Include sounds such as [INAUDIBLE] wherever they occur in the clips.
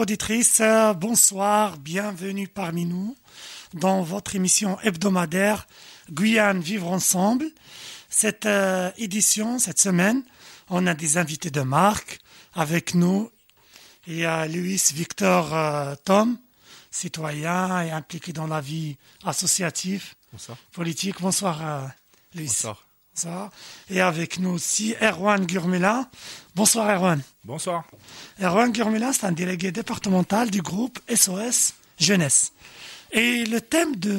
auditrices, euh, bonsoir, bienvenue parmi nous dans votre émission hebdomadaire Guyane Vivre Ensemble. Cette euh, édition, cette semaine, on a des invités de marque avec nous. Il y a Louis Victor euh, Tom, citoyen et impliqué dans la vie associative, Bonsoir. politique. Bonsoir, euh, Louis. Bonsoir. Et avec nous aussi Erwan Gurmela. Bonsoir, Erwan. Bonsoir. Erwan Gurmela, c'est un délégué départemental du groupe SOS Jeunesse. Et le thème de,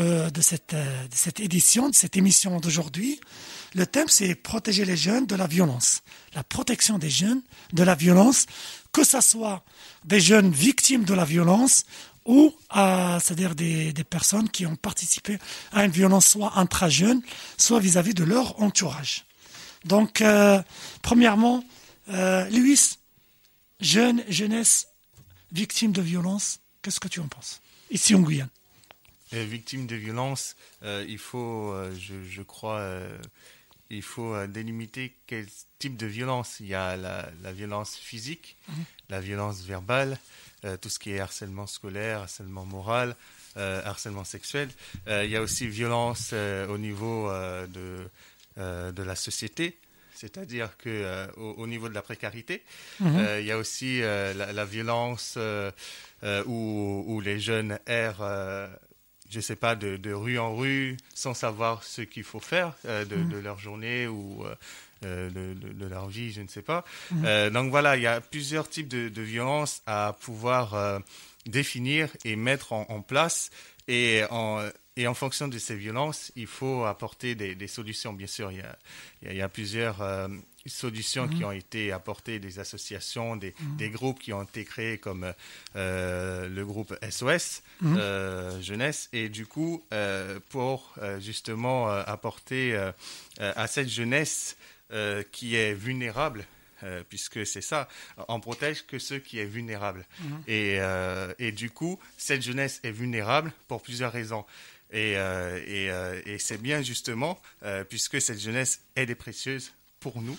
euh, de, cette, euh, de cette édition, de cette émission d'aujourd'hui, le thème c'est protéger les jeunes de la violence. La protection des jeunes de la violence, que ce soit des jeunes victimes de la violence ou à, c'est-à-dire des, des personnes qui ont participé à une violence soit intra-jeune, soit vis-à-vis de leur entourage. Donc, euh, premièrement, euh, Louis, jeune, jeunesse, victime de violence, qu'est-ce que tu en penses? Ici en Guyane. Euh, victime de violence, euh, il faut, euh, je, je crois, il faut délimiter quel type de violence. Il y a la, la violence physique, la violence verbale, euh, tout ce qui est harcèlement scolaire, harcèlement moral, euh, harcèlement sexuel. Euh, il y a aussi violence au niveau de, de la société. C'est-à-dire que euh, au, au niveau de la précarité, Mhm. euh, il y a aussi euh, la, la violence où, où les jeunes errent, je sais pas, de, de rue en rue, sans savoir ce qu'il faut faire de, de leur journée ou euh, leur vie, je ne sais pas. Euh, donc voilà, il y a plusieurs types de, de violences à pouvoir euh, définir et mettre en, en place. Et en, et en fonction de ces violences, il faut apporter des, des solutions. Bien sûr, il y a, il y a, plusieurs solutions qui ont été apportées, des associations, des, des groupes qui ont été créés comme euh, le groupe SOS Mhm. euh, Jeunesse. Et du coup, euh, pour justement apporter à cette jeunesse euh, qui est vulnérable, euh, puisque c'est ça, on protège que ceux qui est vulnérables. Et, euh, et du coup, cette jeunesse est vulnérable pour plusieurs raisons. Et, et, et c'est bien justement, puisque cette jeunesse elle est précieuse pour nous.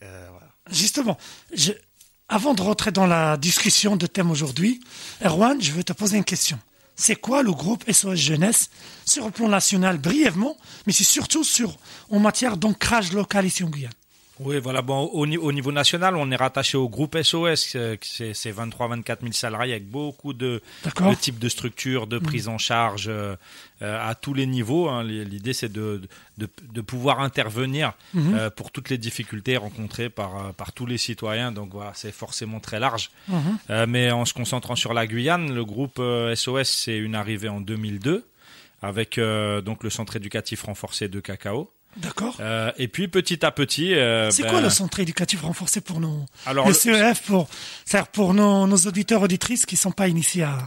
Voilà. Justement, je- avant de rentrer dans la discussion de thème aujourd'hui, Erwan, je veux te poser une question. C'est quoi le groupe SOS Jeunesse? Sur le plan national brièvement, mais c'est surtout sur en matière d'ancrage local ici en Guyane Oui, voilà. Bon, au, au niveau national, on est rattaché au groupe SOS, euh, c'est c'est 23-24 000 salariés avec beaucoup de, de types de structures, de prise en charge euh, euh, à tous les niveaux. hein. L'idée, c'est de, de, de pouvoir intervenir euh, pour toutes les difficultés rencontrées par, euh, par tous les citoyens. Donc voilà, c'est forcément très large. Mhm. Euh, mais en se concentrant sur la Guyane, le groupe SOS, c'est une arrivée en 2002 avec euh, donc le centre éducatif renforcé de Cacao. D'accord. Euh, et puis petit à petit, euh, C'est ben, quoi le centre éducatif renforcé pour nos alors le CEF pour c'est-à-dire pour nos, nos auditeurs auditrices qui sont pas initiés à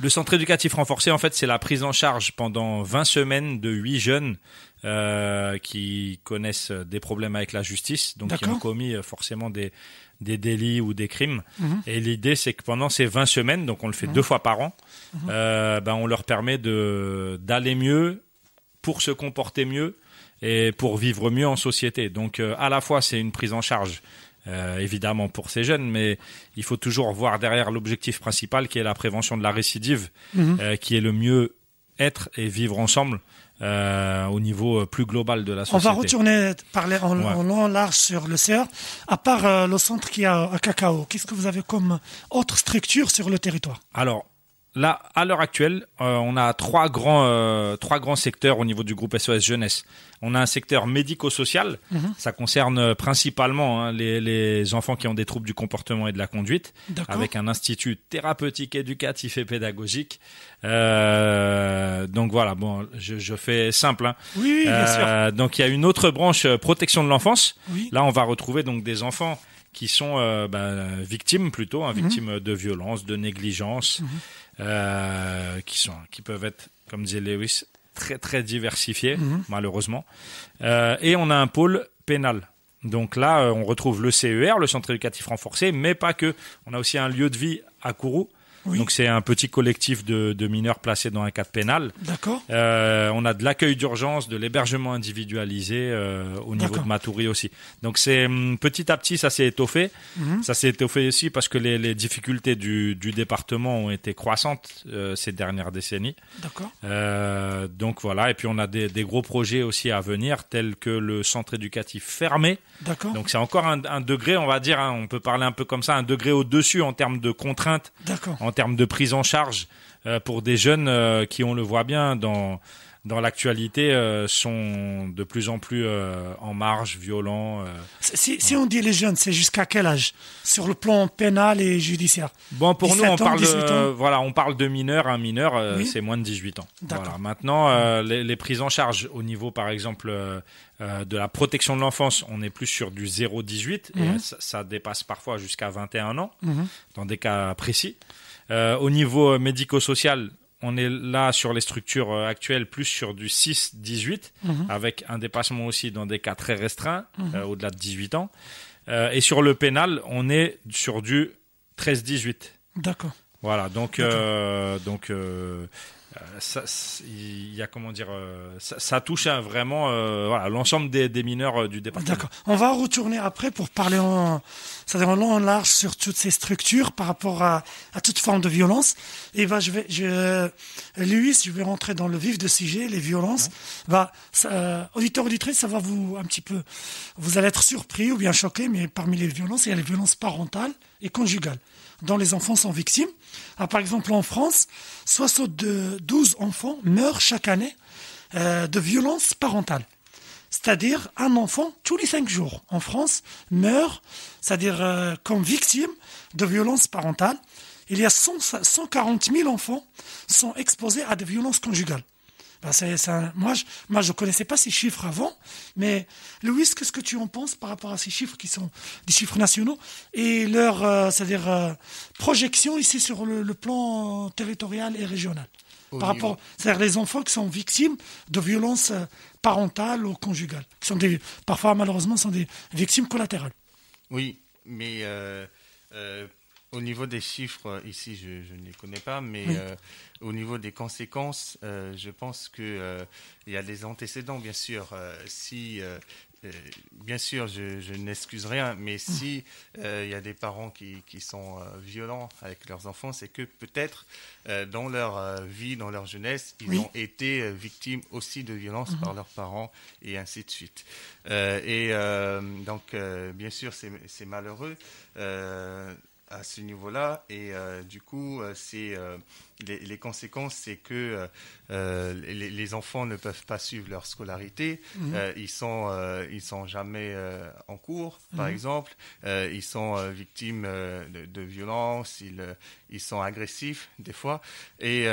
le centre éducatif renforcé, en fait, c'est la prise en charge pendant 20 semaines de 8 jeunes euh, qui connaissent des problèmes avec la justice, donc qui ont commis euh, forcément des des délits ou des crimes. Mhm. Et l'idée, c'est que pendant ces 20 semaines, donc on le fait deux fois par an, euh, ben on leur permet de d'aller mieux pour se comporter mieux et pour vivre mieux en société. Donc euh, à la fois c'est une prise en charge euh, évidemment pour ces jeunes, mais il faut toujours voir derrière l'objectif principal qui est la prévention de la récidive, Mhm. euh, qui est le mieux être et vivre ensemble euh, au niveau euh, plus global de la On société. va retourner parler en, Ouais. en long large sur le CER. À part euh, le centre qui a à Cacao, qu'est-ce que vous avez comme autre structure sur le territoire? Alors là, à l'heure actuelle, euh, on a trois grands, euh, trois grands secteurs au niveau du groupe SOS Jeunesse. On a un secteur médico-social, Mhm. ça concerne principalement hein, les, les enfants qui ont des troubles du comportement et de la conduite, avec un institut thérapeutique, éducatif et pédagogique. Euh, donc voilà, bon, je, je fais simple. hein. Oui, bien sûr. Donc il y a une autre branche protection de l'enfance. Oui. Là, on va retrouver donc des enfants qui sont ben, victimes plutôt, hein, Mhm. victimes de violence, de négligence, euh, qui sont, qui peuvent être, comme disait Lewis, très très diversifiés Mhm. malheureusement. Euh, et on a un pôle pénal. Donc là, euh, on retrouve le CER, le centre éducatif renforcé, mais pas que. On a aussi un lieu de vie à Kourou, Oui. Donc c'est un petit collectif de, de mineurs placés dans un cadre pénal. D'accord. Euh, on a de l'accueil d'urgence, de l'hébergement individualisé euh, au niveau de Matoury aussi. Donc c'est hum, petit à petit ça s'est étoffé. Mhm. Ça s'est étoffé aussi parce que les, les difficultés du, du département ont été croissantes euh, ces dernières décennies. D'accord. Donc voilà, et puis on a des, des gros projets aussi à venir, tels que le centre éducatif fermé. D'accord. Donc c'est encore un, un degré, on va dire, hein, on peut parler un peu comme ça, un degré au-dessus en termes de contraintes, D'accord. Termes de prise en charge euh, pour des jeunes euh, qui, on le voit bien dans dans l'actualité, euh, sont de plus en plus euh, en marge, violents. euh. Si, si on dit les jeunes, c'est jusqu'à quel âge? Sur le plan pénal et judiciaire? Bon, pour nous, 17 on ans, parle, 18 de, voilà, on parle de mineurs. Un mineur, Oui. c'est moins de 18 ans. Voilà. Maintenant, les, les prises en charge au niveau, par exemple, de la protection de l'enfance, on est plus sur du 0-18 et Mhm. ça, ça dépasse parfois jusqu'à 21 ans Mhm. dans des cas précis. Euh, au niveau euh, médico-social, on est là sur les structures euh, actuelles plus sur du 6-18 Mhm. avec un dépassement aussi dans des cas très restreints, Mhm. euh, au-delà de 18 ans. Euh, et sur le pénal, on est sur du 13-18. D'accord. Voilà, donc euh, ça, c'est- il y a comment dire, euh, ça, ça touche à vraiment euh, voilà l'ensemble des, des mineurs euh, du département. D'accord. On va retourner après pour parler en, c'est-à-dire en long en large sur toutes ces structures par rapport à, à toute forme de violence. Et bah, je vais, je, Louis, je vais rentrer dans le vif de sujet, les violences. Bah, ça, euh, auditeur, auditrice, ça va vous un petit peu, vous allez être surpris ou bien choqué, mais parmi les violences, il y a les violences parentales et conjugales dont les enfants sont victimes. Ah, par exemple, en France, 72 enfants meurent chaque année euh, de violences parentales. C'est-à-dire un enfant tous les cinq jours en France meurt, c'est-à-dire euh, comme victime de violences parentales. Il y a 100 140 000 enfants sont exposés à des violences conjugales. Ben, un- moi, je, moi, je connaissais pas ces chiffres avant, mais Louis, qu'est-ce que tu en penses par rapport à ces chiffres qui sont des chiffres nationaux et leur, euh, c'est-à-dire euh, projection ici sur le, le plan territorial et régional Au par niveau- rapport, c'est-à-dire les enfants qui sont victimes de violences euh, parentales ou conjugales, qui sont des, parfois malheureusement sont des victimes collatérales. Oui, mais euh, au niveau des chiffres, euh, ici, je, je ne les connais pas, mais Oui. euh, au niveau des conséquences, euh, je pense que euh, il y a des antécédents, bien sûr. si, bien sûr, je, je n'excuse rien, mais si euh, il y a des parents qui, qui sont violents avec leurs enfants, c'est que peut-être dans leur vie, dans leur jeunesse, ils Oui. ont été victimes aussi de violences par leurs parents et ainsi de suite. Et donc, bien sûr, c'est malheureux à ce niveau-là. Et euh, du coup, euh, c'est euh, les, les conséquences, c'est que euh, les, les enfants ne peuvent pas suivre leur scolarité. Mhm. Ils sont, ils sont jamais en cours, par Mhm. exemple. Ils sont victimes de, de violences. Ils, ils sont agressifs des fois, et,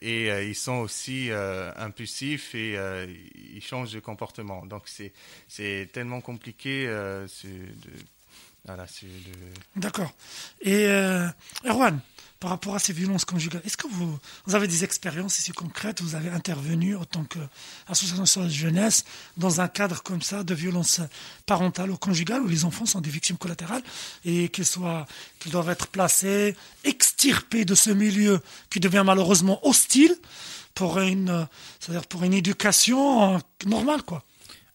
et ils sont aussi impulsifs et ils changent de comportement. Donc c'est c'est tellement compliqué. De, D'accord. Et euh, Erwan, par rapport à ces violences conjugales, est-ce que vous, avez des expériences ici concrètes? Vous avez intervenu en tant qu'association de jeunesse dans un cadre comme ça de violences parentales ou conjugales où les enfants sont des victimes collatérales et qu'ils qu'ils doivent être placés, extirpés de ce milieu qui devient malheureusement hostile pour une, c'est-à-dire éducation euh, normale, quoi?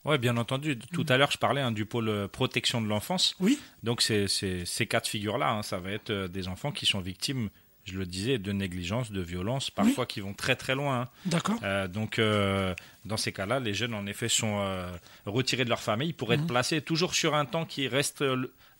Ouais, bien entendu. Mm. Tout à l'heure, je parlais hein, du pôle euh, protection de l'enfance. Oui. Donc c'est c'est- ces cas de figure-là, hein, ça va être euh, des enfants qui sont victimes, je le disais, de négligence, de violence, parfois qui vont très très loin. hein. D'accord. Euh, donc, euh, dans ces cas-là, les jeunes, en effet, sont euh, retirés de leur famille pour être Mhm. placés toujours sur un temps qui reste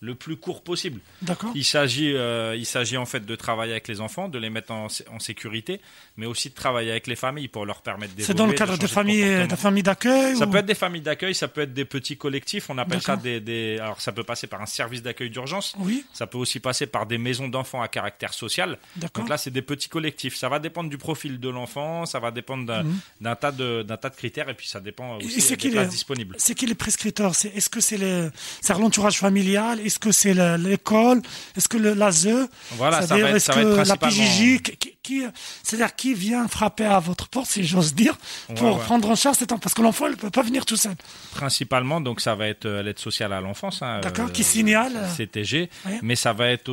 le, plus court possible. D'accord. Il s'agit, euh, il s'agit en fait de travailler avec les enfants, de les mettre en, sé- en sécurité, mais aussi de travailler avec les familles pour leur permettre d'évoluer. C'est dans le cadre de de familles, de familles d'accueil Ça ou- peut être des familles d'accueil, ça peut être des petits collectifs. On appelle ça des, des- Alors, ça peut passer par un service d'accueil d'urgence. Oui, Ça peut aussi passer par des maisons d'enfants à caractère social. d'accord. Donc là, c'est des petits collectifs. Ça va dépendre du profil de l'enfant, ça va dépendre d'un Mhm. tas de d'un tas de critères, et puis ça dépend Et aussi c'est des qui places les- disponibles. C'est qui les prescripteurs? C'est Est-ce que c'est les- c'est l'entourage familial? Est-ce que c'est l'école? Est-ce que l'ASE? Voilà, ça C'est-à-dire, va être, est-ce ça va être que la principalement. PJJ qui, c'est-à-dire qui vient frapper à votre porte, si j'ose dire, pour prendre en charge cet enfant, parce que l'enfant ne peut pas venir tout seul. Principalement, donc ça va être euh, l'aide sociale à l'enfance. Hein, D'accord, qui signale. CTG, mais ça va être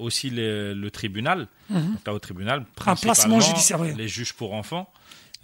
aussi le, tribunal. Mhm. Là, au tribunal, un placement judiciaire. Les juges pour enfants.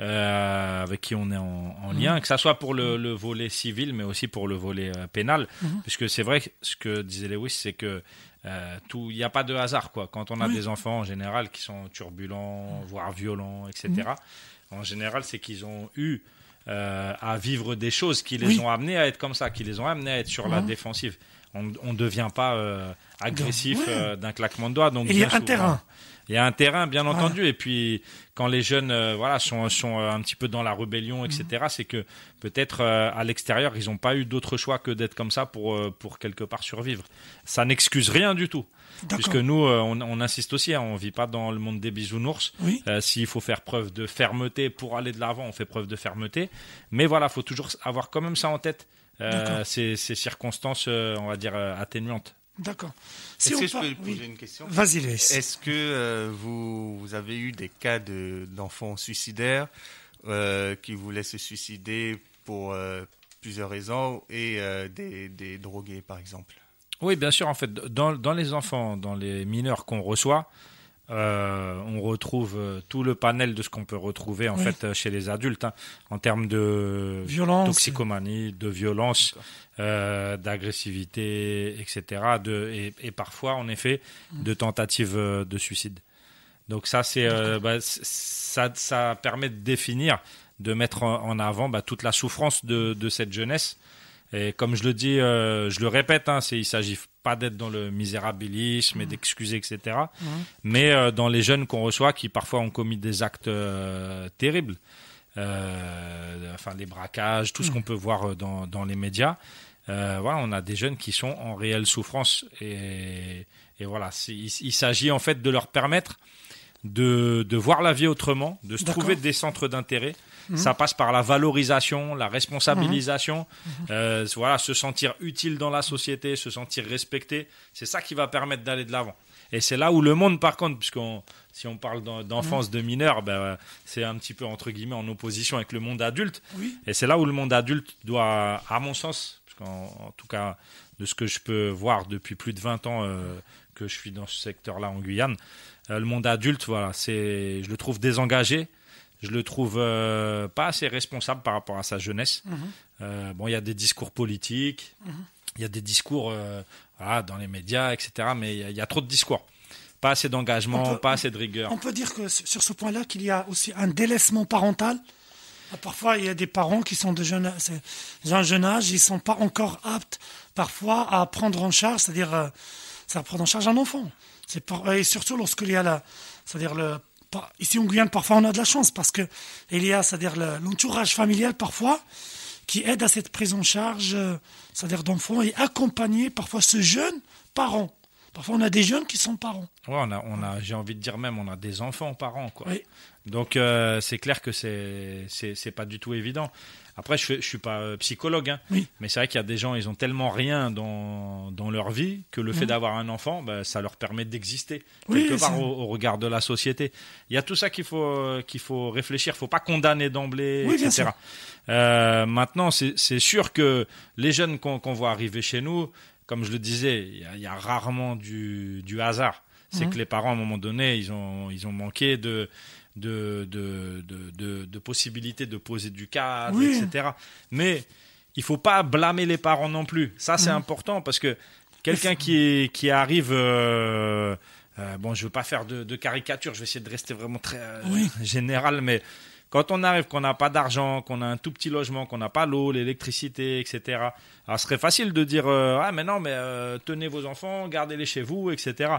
Euh, avec qui on est en, en lien, mhm. que ça soit pour le, le, volet civil, mais aussi pour le volet euh, pénal, mhm. puisque c'est vrai que ce que disait Lewis, c'est que euh, tout, il n'y a pas de hasard quoi. Quand on a des enfants en général qui sont turbulents, voire violents, etc. Mhm. En général, c'est qu'ils ont eu à vivre des choses qui les ont amenés à être comme ça, qui les ont amenés à être sur la défensive. On ne devient pas agressif d'un claquement de doigts. Donc il y a un terrain. Il y a un terrain, bien entendu. Et puis, quand les jeunes euh, voilà, sont, sont euh, un petit peu dans la rébellion, etc., mhm. c'est que peut-être euh, à l'extérieur, ils n'ont pas eu d'autre choix que d'être comme ça pour, pour quelque part survivre. Ça n'excuse rien du tout. Puisque nous, on, insiste aussi, hein, on ne vit pas dans le monde des bisounours. S'il faut faire preuve de fermeté pour aller de l'avant, on fait preuve de fermeté. Mais voilà, il faut toujours avoir quand même ça en tête. ces, ces, circonstances, on va dire, atténuantes. D'accord. Si Est-ce que je peux poser une question? Vas-y, Est-ce que euh, vous, vous, avez eu des cas d'enfants suicidaires euh, qui voulaient se suicider pour euh, plusieurs raisons et des, des, drogués, par exemple? Oui, bien sûr. En fait, dans, dans les enfants, dans les mineurs qu'on reçoit, euh, on retrouve euh, tout le panel de ce qu'on peut retrouver en fait euh, chez les adultes hein, en termes de violence, toxicomanie, de violence, d'agressivité, etc. et, parfois en effet de tentatives de suicide. Donc ça c'est bah, ça, permet de définir, de mettre en avant bah, toute la souffrance de cette jeunesse et comme je le dis, euh, je le répète, hein, il ne s'agit pas d'être dans le misérabilisme et mmh. d'excuser, etc. Mmh. Mais euh, dans les jeunes qu'on reçoit qui parfois ont commis des actes euh, terribles, enfin des braquages, tout ce qu'on peut voir dans, dans les médias. Voilà, on a des jeunes qui sont en réelle souffrance et, et voilà, il, il s'agit en fait de leur permettre de, de voir la vie autrement, de se trouver des centres d'intérêt Mhm. Ça passe par la valorisation, la responsabilisation, mhm. euh, voilà, se sentir utile dans la société, se sentir respecté. C'est ça qui va permettre d'aller de l'avant. Et c'est là où le monde, par contre, puisque si on parle d'enfance de mineurs, ben, c'est un petit peu entre guillemets en opposition avec le monde adulte. Et c'est là où le monde adulte doit, à mon sens, en, tout cas de ce que je peux voir depuis plus de 20 ans euh, que je suis dans ce secteur-là en Guyane, euh, le monde adulte, voilà, c'est, je le trouve désengagé. Je le trouve euh, pas assez responsable par rapport à sa jeunesse. Mhm. Bon, il y a des discours politiques, mhm. il y a des discours dans les médias, etc. Mais il y, a trop de discours. Pas assez d'engagement, pas assez de rigueur. On peut dire que sur ce point-là, qu'il y a aussi un délaissement parental. Parfois, il y a des parents qui sont de jeune, un jeune âge, ils ne sont pas encore aptes parfois à prendre en charge, c'est-à-dire ça prendre en charge un enfant. et surtout lorsqu'il y a la, c'est-à-dire le ici en Guyane, parfois on a de la chance parce que il y a, c'est-à-dire l'entourage familial parfois qui aide à cette prise en charge, euh, c'est-à-dire d'enfants et accompagner parfois ce jeune parent. Parfois on a des jeunes qui sont parents. Ouais, on a, on a j'ai envie de dire même, on a des enfants parents quoi. Donc euh, c'est clair que c'est c'est pas du tout évident. Après, je ne suis pas euh, psychologue, hein, mais c'est vrai qu'il y a des gens, ils ont tellement rien dans, dans leur vie que le fait d'avoir un enfant, bah, ça leur permet d'exister quelque part au, regard de la société. Il y a tout ça qu'il faut, euh, qu'il faut réfléchir. Il ne faut pas condamner d'emblée, etc. Euh, maintenant, c'est sûr que les jeunes qu'on voit arriver chez nous, comme je le disais, il y a, rarement du, du hasard. C'est que les parents, à un moment donné, ils ont, ils ont manqué de de, de, de, de, possibilités de poser du cadre, etc. Mais il faut pas blâmer les parents non plus. Ça, c'est mm. important parce que quelqu'un qui, qui arrive... Euh, euh, bon, je veux pas faire de, caricature, je vais essayer de rester vraiment très euh, général, mais quand on arrive, qu'on n'a pas d'argent, qu'on a un tout petit logement, qu'on n'a pas l'eau, l'électricité, etc. Alors, ce serait facile de dire ah mais non, mais tenez vos enfants, gardez-les chez vous, etc.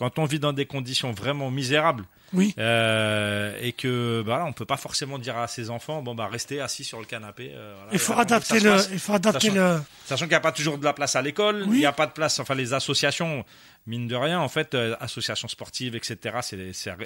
Quand on vit dans des conditions vraiment misérables, oui. Euh, et que bah, on peut pas forcément dire à ses enfants bon bah restez assis sur le canapé. Euh, il faut adapter le. il faut adapter sachant, le. Sachant qu'il n'y a pas toujours de la place à l'école, il n'y a pas de place. Enfin les associations, mine de rien, en fait, euh, associations sportives, etc.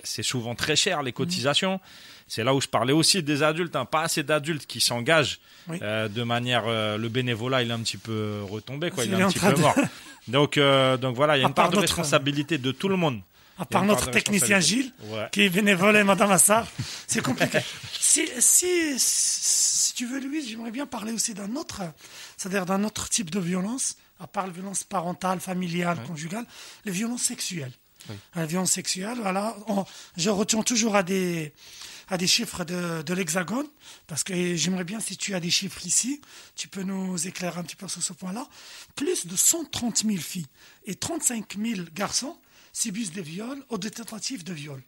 C'est souvent très cher les cotisations. C'est là où je parlais aussi des adultes, hein, pas assez d'adultes qui s'engagent euh, de manière. Euh, le bénévolat, il est un petit peu retombé, quoi. Il est un petit peu mort. [LAUGHS] Donc donc voilà, il y a une part de responsabilité de tout le monde À part notre technicien Gilles, qui est bénévole et Madame Assar, [LAUGHS] c'est compliqué. si, si, si, tu veux, Louise, j'aimerais bien parler aussi d'un autre, c'est-à-dire d'un autre type de violence, à part la violence parentale, familiale, conjugale, les violences sexuelles. La violence sexuelle, voilà, je retiens toujours à des, à des chiffres de, de l'Hexagone, parce que j'aimerais bien, si tu as des chiffres ici, tu peux nous éclairer un petit peu sur ce point-là. Plus de 130 000 filles et 35 000 garçons subissent des viols ou des tentatives de viol.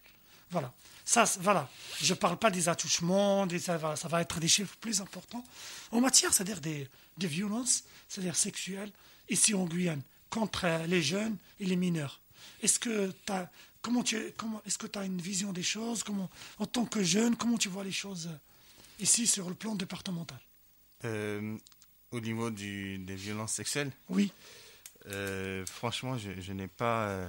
Voilà. Ça, voilà. Je ne parle pas des attouchements, des, ça, va, ça, va, être des chiffres plus importants. En matière, c'est-à-dire des, des violences, c'est-à-dire sexuelles, ici en Guyane, contre les jeunes et les mineurs. Est-ce que tu as Comment tu, comment, est-ce que tu as une vision des choses? Comment, En tant que jeune, comment tu vois les choses euh, ici sur le plan départemental? Euh, Au niveau du, des violences sexuelles? Oui. Euh, franchement, je, je n'ai pas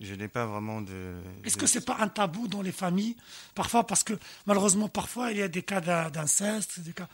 je n'ai pas vraiment de. Est-ce que c'est pas un tabou dans les familles Parfois, parce que malheureusement, parfois, il y a des cas d'inceste. Des cas...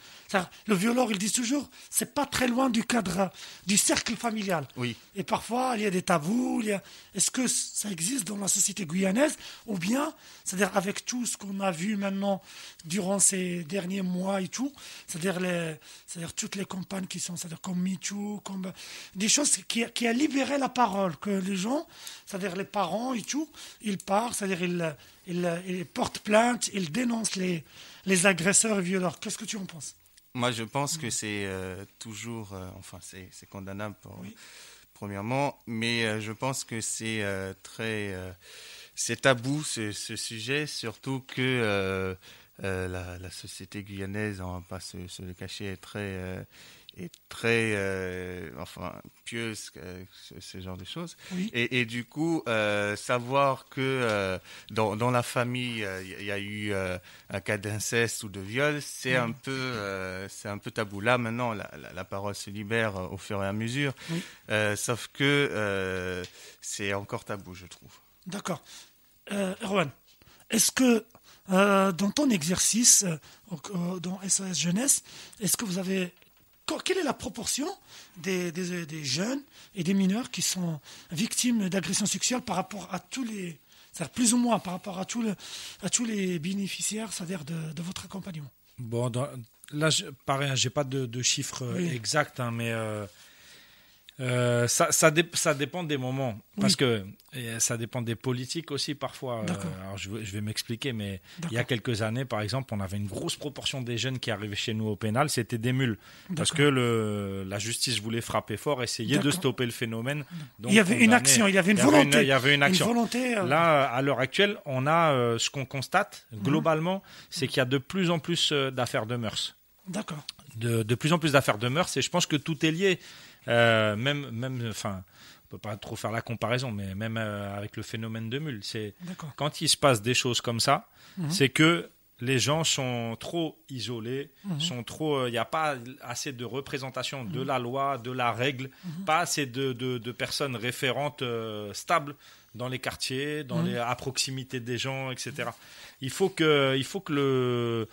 Le violeur, il dit toujours, c'est pas très loin du cadre, du cercle familial. Oui. Et parfois, il y a des tabous. Il Est-ce que ça existe dans la société guyanaise Ou bien, c'est-à-dire avec tout ce qu'on a vu maintenant durant ces derniers mois et tout, c'est-à-dire les... c'est-à-dire toutes les campagnes qui sont, c'est-à-dire comme MeToo, comme des choses qui, qui a libéré la parole, que les gens, c'est-à-dire les parents et tout, ils partent, c'est-à-dire ils, ils, portent plainte, ils dénoncent les, les agresseurs et violeurs. Qu'est-ce que tu en penses? Moi, je pense que c'est euh, toujours, euh, enfin, c'est condamnable, premièrement, mais euh, je pense que c'est très, c'est tabou ce, ce, sujet, surtout que la, la, société guyanaise, on va pas se, se le cacher, est très est très euh, enfin pieuse ce, genre de choses. Et, et, du coup euh, savoir que euh, dans, dans, la famille il y a eu un cas d'inceste ou de viol c'est un peu c'est un peu tabou. Là maintenant la, la, parole se libère au fur et à mesure. Sauf que c'est encore tabou je trouve. D'accord. Erwan est-ce que dans ton exercice dans SOS Jeunesse, est-ce que vous avez quelle est la proportion des, des, jeunes et des mineurs qui sont victimes d'agressions sexuelles par rapport à tous les, plus ou moins par rapport à, tous à tous les bénéficiaires, c'est-à-dire de, votre accompagnement? Bon, là, je, pareil, hein, j'ai pas de, chiffres exacts, hein, mais euh, euh, ça, ça, ça, dépend des moments, parce que ça dépend des politiques aussi parfois. Euh, alors je, je vais m'expliquer, mais il y a quelques années, par exemple, on avait une grosse proportion des jeunes qui arrivaient chez nous au pénal, c'était des mules, parce que le, la justice voulait frapper fort, essayer de stopper le phénomène. Donc il y avait une action, il y avait une volonté. il y avait une action. volonté, euh, Là, à l'heure actuelle, on a ce qu'on constate mhm. globalement, c'est qu'il y a de plus en plus d'affaires de mœurs. D'accord. De, de, plus en plus d'affaires de mœurs, et je pense que tout est lié. Euh, même, même, enfin, on peut pas trop faire la comparaison, mais même euh, avec le phénomène de mule, c'est quand il se passe des choses comme ça, mhm. c'est que les gens sont trop isolés, mhm. sont trop, il euh, n'y a pas assez de représentation de mhm. la loi, de la règle, pas assez de, de, personnes référentes stables dans les quartiers, dans les, à proximité des gens, etc. Il faut que, il faut que le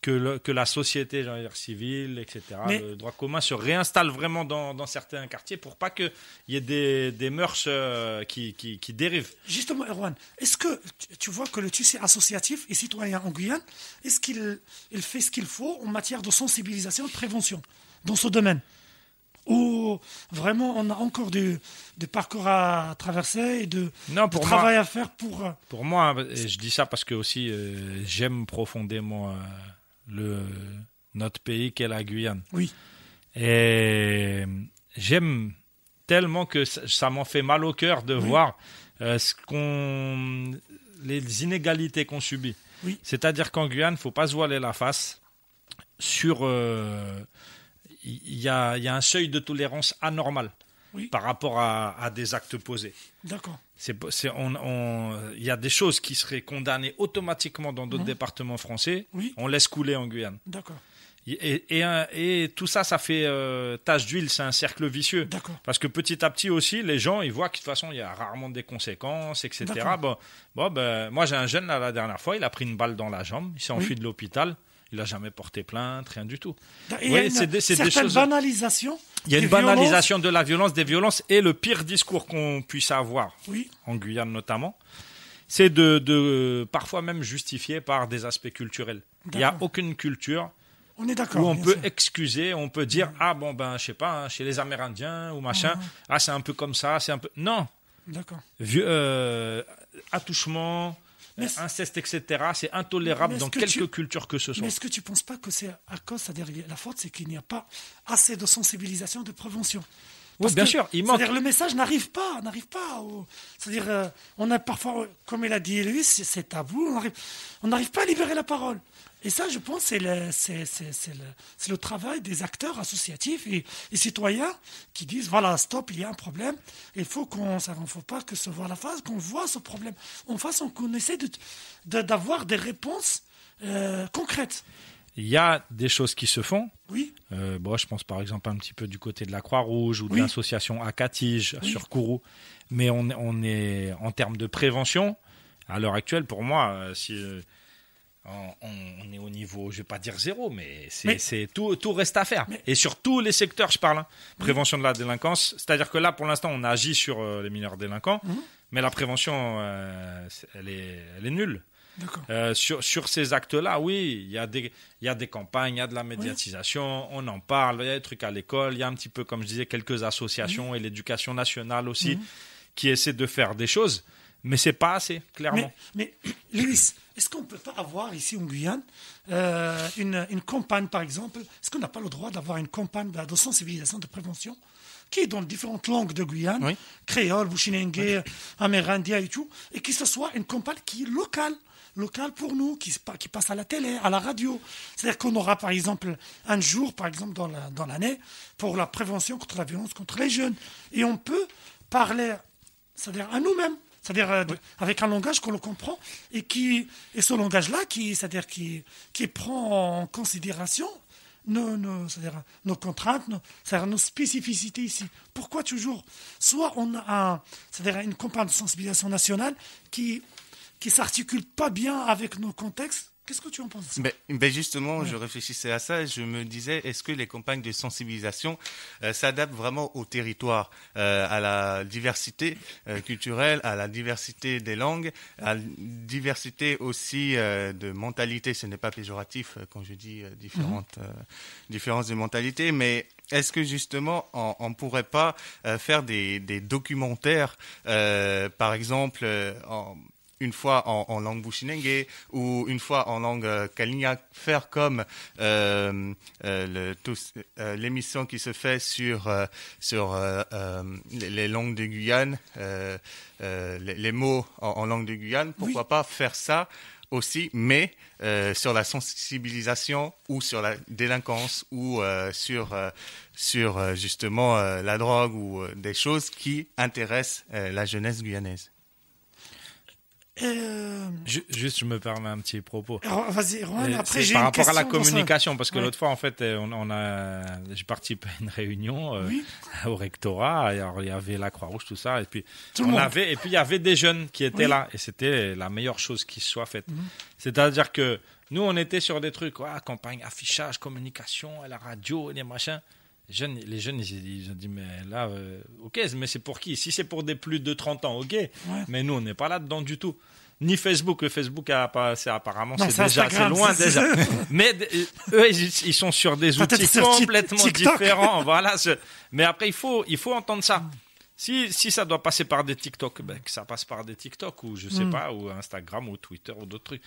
que, que la société dire, civile, etc., le droit commun se réinstalle vraiment dans, dans certains quartiers pour pas qu'il y ait des, des mœurs euh, qui, qui, qui, dérivent. Justement, Erwan, est-ce que tu vois que le tissu associatif et citoyen en Guyane, est-ce qu'il il fait ce qu'il faut en matière de sensibilisation et de prévention dans ce domaine? Ou vraiment on a encore du, du parcours à traverser et de, non, pour travail à faire pour... Euh, pour moi, je dis ça parce que aussi euh, j'aime profondément le, notre pays qu'est la Guyane. Oui. Et j'aime tellement que ça, m'en fait mal au cœur de voir euh, ce qu'on, les inégalités qu'on subit. Oui. C'est-à-dire qu'en Guyane, il ne faut pas se voiler la face. Sur, euh, il y, a, y, a, un seuil de tolérance anormal par rapport à, à, des actes posés. D'accord. Il on, on, y a des choses qui seraient condamnées automatiquement dans d'autres mhm. départements français. On laisse couler en Guyane. D'accord. Et, et, et, tout ça, ça fait euh, tache d'huile, c'est un cercle vicieux. Parce que petit à petit aussi, les gens, ils voient que de toute façon, il y a rarement des conséquences, etc. Bon, bon ben, moi, j'ai un jeune, là, la dernière fois, il a pris une balle dans la jambe, il s'est enfui de l'hôpital. Il n'a jamais porté plainte, rien du tout. Il y a une certaine banalisation. Il y a une banalisation de la violence, des violences, et le pire discours qu'on puisse avoir, oui. en Guyane notamment, c'est de, de, parfois même justifié par des aspects culturels. Il n'y a aucune culture on est d'accord. Où on peut excuser, on peut dire ah bon ben je sais pas hein, chez les Amérindiens ou machin ah c'est un peu comme ça c'est un peu non. D'accord. Euh, attouchement, inceste, etc. C'est intolérable dans quelque culture que ce soit. Mais est-ce que tu ne penses pas que c'est à cause, c'est-à-dire la faute, c'est qu'il n'y a pas assez de sensibilisation, de prévention? Oui, bien sûr, il manque. C'est-à-dire le message n'arrive pas, n'arrive pas. C'est-à-dire, euh, on a parfois, comme il a dit Louis, c'est tabou, on n'arrive pas à libérer la parole. Et ça, je pense, c'est le, le, le, travail des acteurs associatifs et, citoyens qui disent, voilà, stop, il y a un problème, il faut qu'on ne faut pas que se voit la face, qu'on voit ce problème. En face, on essaie d'avoir de, des réponses euh, concrètes. Il y a des choses qui se font. Oui. Euh, bon, je pense par exemple un petit peu du côté de la Croix-Rouge ou de l'association Acatige sur Kourou. Mais on, on, est en termes de prévention, à l'heure actuelle, pour moi, euh, si on, est au niveau, je vais pas dire zéro, mais c'est tout, tout reste à faire. Et sur tous les secteurs, je parle. Hein. Prévention de la délinquance, c'est-à-dire que là, pour l'instant, on agit sur euh, les mineurs délinquants, mhm. mais la prévention, euh, elle, est, elle est nulle. Euh, sur, sur ces actes-là, oui, il y, a des, il y a des campagnes, il y a de la médiatisation, on en parle, il y a des trucs à l'école, il y a un petit peu, comme je disais, quelques associations et l'éducation nationale aussi mhm. qui essaient de faire des choses, mais c'est pas assez, clairement. Mais, mais [COUGHS] Louis, est-ce qu'on ne peut pas avoir ici en Guyane euh, une, une, campagne, par exemple? Est-ce qu'on n'a pas le droit d'avoir une campagne de sensibilisation, de prévention qui est dans différentes langues de Guyane, créole, bouchinengue, amérindien et tout, et que ce soit une campagne qui est locale locale pour nous, qui, qui passe à la télé, à la radio. C'est-à-dire qu'on aura par exemple un jour, par exemple dans l'année, pour la prévention contre la violence contre les jeunes. Et on peut parler, c'est-à-dire à nous-mêmes, c'est-à-dire euh, avec un langage qu'on le comprend et qui et ce langage-là qui c'est-à-dire qui qui prend en considération nos, nos, nos contraintes, nos, nos spécificités ici. Pourquoi toujours? Soit on a c'est-à-dire une campagne de sensibilisation nationale qui qui s'articule pas bien avec nos contextes Qu'est-ce que tu en penses? Ben, ben Justement, je réfléchissais à ça. Je me disais, est-ce que les campagnes de sensibilisation euh, s'adaptent vraiment au territoire, euh, à la diversité euh, culturelle, à la diversité des langues, à la diversité aussi de mentalité. Ce n'est pas péjoratif quand je dis différentes mhm. différences de mentalité, mais est-ce que justement on ne pourrait pas faire des, des documentaires, par exemple, en une fois en, langue bushinengue ou une fois en langue euh, kaligna, faire comme euh, euh, l'émission qui se fait sur, sur les, langues de Guyane, les, mots en, langue de Guyane, pourquoi pas faire ça aussi, mais sur la sensibilisation ou sur la délinquance ou sur, sur justement la drogue ou des choses qui intéressent la jeunesse guyanaise. Euh... juste, je me permets un petit propos. Vas-y, après j'ai Par rapport à la communication, parce que l'autre fois, en fait, euh, on, a, j'ai participé à une réunion euh, [LAUGHS] au rectorat. Alors, il y avait la Croix-Rouge, tout ça, et puis on avait, et puis il y avait des jeunes qui étaient là, et c'était la meilleure chose qui soit faite. Mhm. C'est-à-dire que nous, on était sur des trucs, ouais, campagne, affichage, communication, la radio, des machins. Les jeunes, les jeunes ils, ont dit, mais là, euh, ok, mais c'est pour qui? Si c'est pour des plus de 30 ans, ok. Mais nous, on n'est pas là-dedans du tout. Ni Facebook, le Facebook a c'est apparemment c'est déjà c'est loin déjà. [LAUGHS] mais eux ils, sont sur des outils complètement différents, [LAUGHS] voilà. Mais après il faut il faut entendre ça. Si, si ça doit passer par des TikTok, ben, que ça passe par des TikTok ou je sais mm. pas, ou Instagram ou Twitter ou d'autres trucs.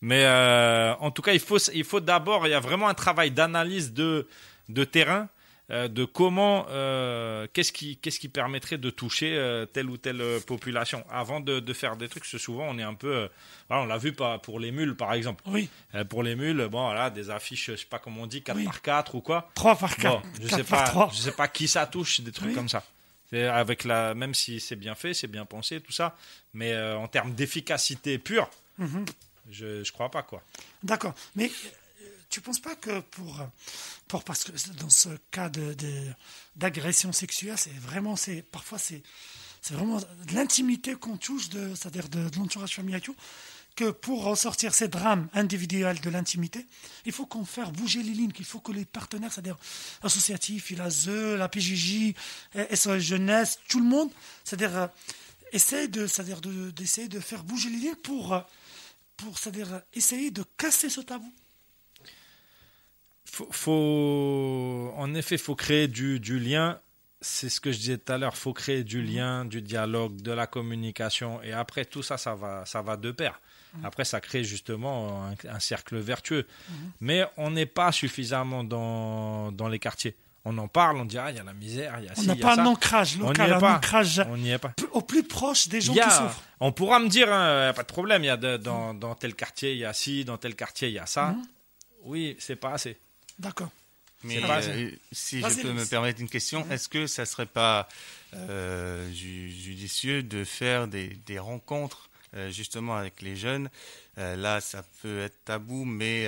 Mais euh, en tout cas, il faut, il faut d'abord, il y a vraiment un travail d'analyse de, de terrain euh, de comment, euh, qu'est-ce qui, qu'est-ce qui permettrait de toucher euh, telle ou telle population? Avant de, de, faire des trucs. Parce que souvent, on est un peu, voilà, on l'a vu pas pour les mules, par exemple. Oui. pour les mules, bon, voilà, des affiches, je sais pas comment on dit, 4 par 4 ou quoi. 3 par 4. je sais pas, je sais pas qui ça touche, des trucs comme ça. Avec la, même si c'est bien fait, c'est bien pensé, tout ça, mais en termes d'efficacité pure, mhm. je, je crois pas quoi. D'accord, mais tu penses pas que pour, pour parce que dans ce cas de, d'agression sexuelle, c'est vraiment, c'est parfois c'est, c'est vraiment de l'intimité qu'on touche, de, c'est-à-dire de, l'entourage familial, que pour ressortir ces drames individuels de l'intimité, il faut qu'on fasse bouger les lignes, qu'il faut que les partenaires, c'est-à-dire associatifs, ILAZE, la PJJ, SOS Jeunesse, tout le monde, c'est-à-dire euh, essaye de, c'est-à-dire d'essayer de, faire bouger les lignes pour, euh, pour c'est-à-dire essayer de casser ce tabou. Faut, faut, en effet, il faut créer du, du lien c'est ce que je disais tout à l'heure, faut créer du mhm. lien, du dialogue, de la communication, et après tout ça, ça va, ça va de pair. Mhm. Après, ça crée justement un, cercle vertueux. Mhm. Mais on n'est pas suffisamment dans, dans les quartiers. On en parle, on dit ah il y a la misère, il y a On n'a pas un ancrage local, un ancrage on n'y est pas. au plus proche des gens qui souffrent. On pourra me dire, hein, pas de problème, il y a dans, dans tel quartier il y a ci, dans tel quartier il y a ça. Oui, c'est pas assez. D'accord. Mais euh, si je peux me permettre une question, est-ce que ça ne serait pas euh, judicieux de faire des, rencontres euh, justement avec les jeunes? Là, ça peut être tabou, mais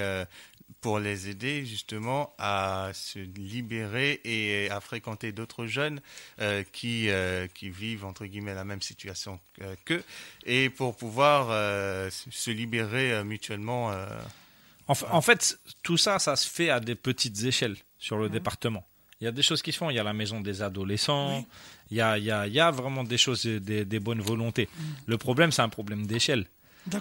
pour les aider justement à se libérer et à fréquenter d'autres jeunes qui, qui vivent entre guillemets la même situation qu'eux et pour pouvoir se libérer mutuellement. En, fait, tout ça, ça se fait à des petites échelles sur le département. Il y a des choses qui se font. Il y a la maison des adolescents. Il, y a, il, y a, il y, a, vraiment des choses, des, des bonnes volontés. Mm. Le problème, c'est un problème d'échelle.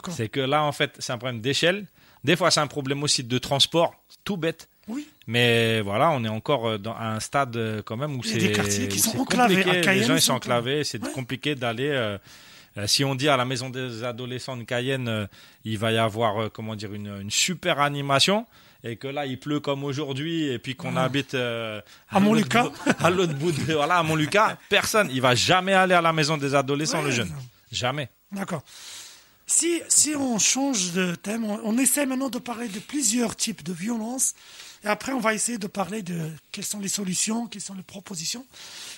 C'est que là, en fait, c'est un problème d'échelle. Des fois, c'est un problème aussi de transport, tout bête. Oui. Mais voilà, on est encore euh, dans un stade euh, quand même où c'est des quartiers qui sont enclavés. les gens ils sont enclavés, c'est compliqué d'aller. Euh, si on dit à la maison des adolescents de Cayenne, il va y avoir comment dire une, une super animation et que là il pleut comme aujourd'hui et puis qu'on ah. habite euh, à, Montlucas à l'autre bout de voilà à Montlucas personne. Il va jamais aller à la maison des adolescents le jeune. Jamais. D'accord si si on change de thème on, essaie maintenant de parler de plusieurs types de violences et après on va essayer de parler de quelles sont les solutions quelles sont les propositions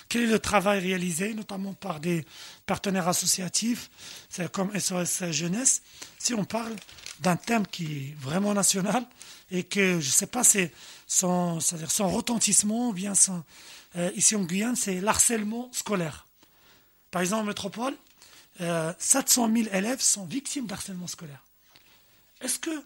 quel est le travail réalisé notamment par des partenaires associatifs comme SOS Jeunesse si on parle d'un thème qui est vraiment national et que je ne sais pas, c'est son, son retentissement bien son, euh, ici en Guyane, c'est l'harcèlement scolaire. Par exemple, en métropole, 700 euh, 000 élèves sont victimes d'harcèlement scolaire. Est-ce que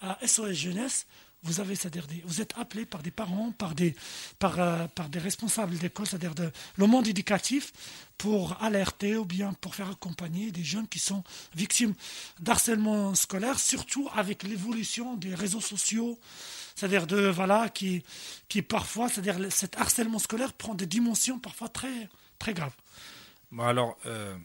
à SOS Jeunesse, vous avez, c'est-à-dire vous êtes appelé par des parents, par des, par, euh, par des responsables d'école, c'est-à-dire de, le monde éducatif, pour alerter ou bien pour faire accompagner des jeunes qui sont victimes d'harcèlement scolaire, surtout avec l'évolution des réseaux sociaux, c'est-à-dire de voilà qui, qui parfois, c'est-à-dire cet harcèlement scolaire prend des dimensions parfois très très graves. Bon alors. Euh,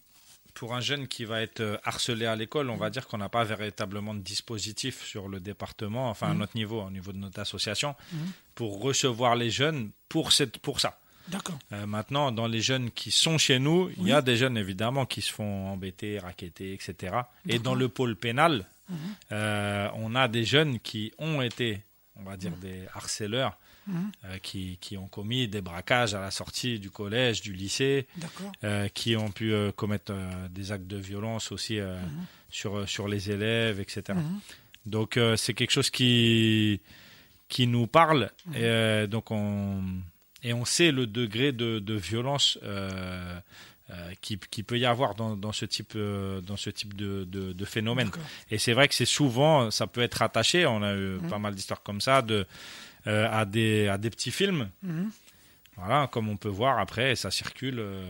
pour un jeune qui va être euh, harcelé à l'école, on va dire qu'on n'a pas véritablement de dispositif sur le département, enfin à mmh. notre niveau, au niveau de notre association, mmh. pour recevoir les jeunes pour, cette, pour ça. D'accord. Euh, maintenant, dans les jeunes qui sont chez nous, il y a des jeunes évidemment qui se font embêter, raqueter, etc. Et dans le pôle pénal, mmh. euh, on a des jeunes qui ont été, on va dire, des harceleurs euh, qui, qui, ont commis des braquages à la sortie du collège, du lycée, euh, qui ont pu euh, commettre des actes de violence aussi mhm. sur, sur les élèves, etc. Mhm. Donc c'est quelque chose qui, qui nous parle. Mhm. Et, donc on, et on sait le degré de, de violence qui, qui, peut y avoir dans, dans ce type, dans ce type de, de, de phénomène. Et c'est vrai que c'est souvent, ça peut être attaché, on a eu pas mal d'histoires comme ça, de, euh, à, des, à des petits films. Mhm. Voilà, comme on peut voir après, ça circule, euh,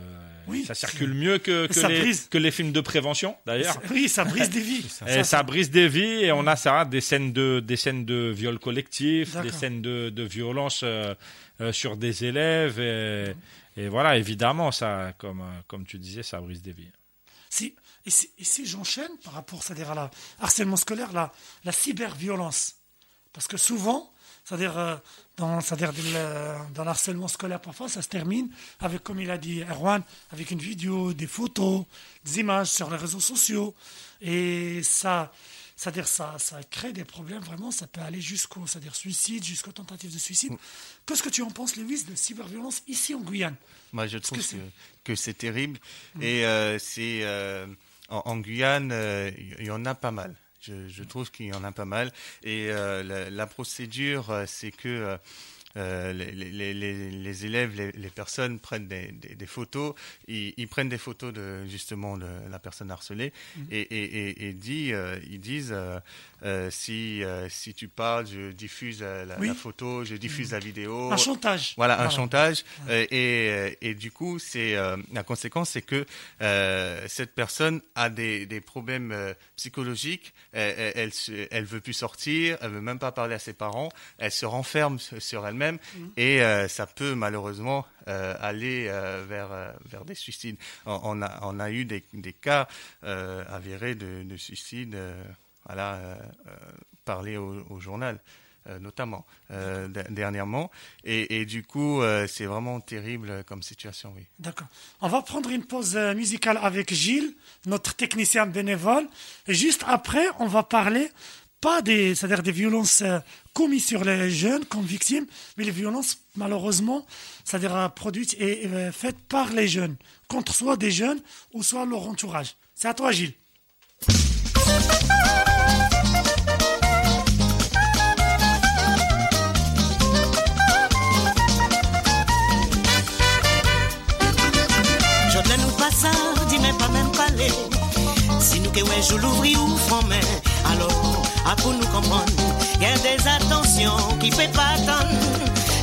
oui, ça circule mieux que, que, les, que les films de prévention d'ailleurs. Oui, ça brise des vies. [LAUGHS] et ça, brise des vies et on a ça, des scènes de, des scènes de viol collectif, des scènes de, de violence euh, sur des élèves et, et, voilà, évidemment, ça, comme, comme tu disais, ça brise des vies. Si, et si, si j'enchaîne par rapport à, à la harcèlement scolaire, la, la cyberviolence, parce que souvent c'est-à-dire, euh, dans, c'est-à-dire dans l'harcèlement scolaire, parfois, ça se termine avec, comme il a dit Erwan, avec une vidéo, des photos, des images sur les réseaux sociaux. Et ça, c'est-à-dire ça, ça crée des problèmes vraiment, ça peut aller jusqu'au c'est-à-dire suicide, jusqu'aux tentatives de suicide. Qu'est-ce que tu en penses, Lewis, de cyberviolence ici en Guyane? Moi, je trouve que, c'est terrible. Mm. Et euh, c'est euh, en, Guyane, il y en a pas mal. Je, trouve qu'il y en a pas mal. Et euh, la, procédure, euh, c'est que les, les, les, les, élèves, les, personnes prennent des, des, photos, ils, ils, prennent des photos de justement de la personne harcelée mhm. et, et, et, dit, ils disent si, si tu parles, je diffuse la, photo, je diffuse la vidéo. Un chantage. Voilà, un chantage. et, et du coup, c'est la conséquence, c'est que cette personne a des, des problèmes psychologiques. Elle, elle, elle, veut plus sortir, elle veut même pas parler à ses parents. Elle se renferme sur elle-même mm. et euh, ça peut malheureusement euh, aller euh, vers vers des suicides. On, a on a eu des, des cas avérés de, de suicide. voilà, parlé au, au journal. Notamment euh, dernièrement. Et, et, du coup, euh, c'est vraiment terrible comme situation, oui. D'accord. On va prendre une pause musicale avec Gilles, notre technicien bénévole. Et juste après, on va parler pas des, c'est-à-dire des violences commises sur les jeunes comme victimes, mais les violences malheureusement, c'est-à-dire produites et faites par les jeunes, contre soit des jeunes ou soit leur entourage. C'est à toi, Gilles. Je l'ouvris ou alors, à pour nous comprendre, y a des attentions qui fait pas attendre.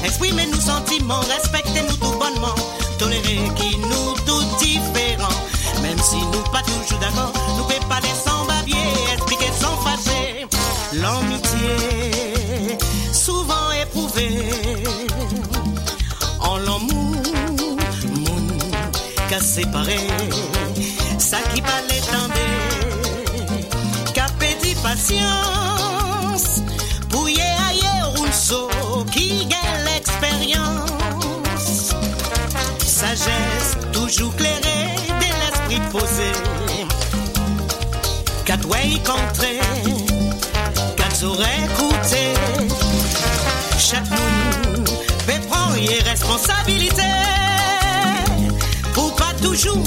Exprimer nos sentiments, respecter nous tout bonnement, tolérer qui nous tout différents. Même si nous pas toujours d'accord, nous pouvons pas les sans babier, expliquer sans fâcher. L'amitié, souvent éprouvée, en l'amour, moun, qu'à séparer ça qui pas posé, qu'a toi y contrer, qu'a aurait écouté. Chaque nous fait prendre responsabilité pour pas toujours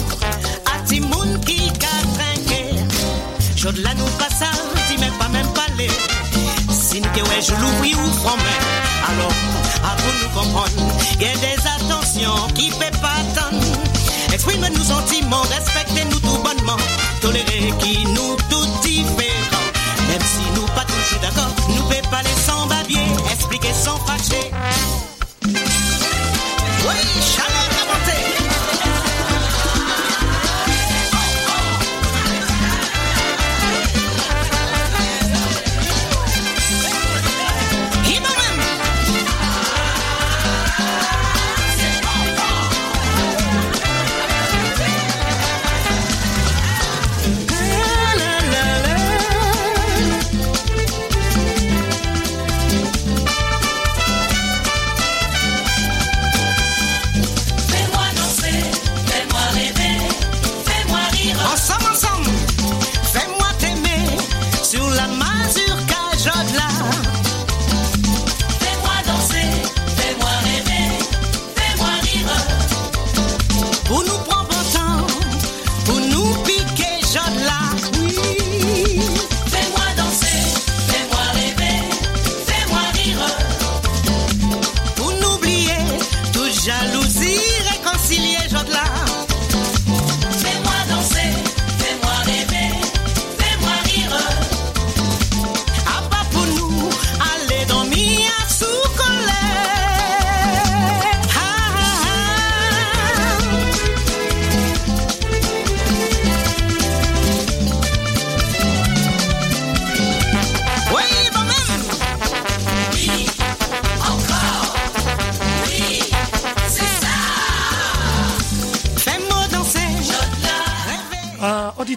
si moun qui trinqué, je la nous pas ça, dis même pas même parler. Si nous ouais, je l'oublie ou promets, alors, à vous nous comprendre, y a des attentions qui fait pas tant. Exprime nous sentiments, respectez nous tout bonnement, tolérer qui nous tout différents. Même si nous pas toujours d'accord, nous fait pas les sans babier, expliquer sans fâcher.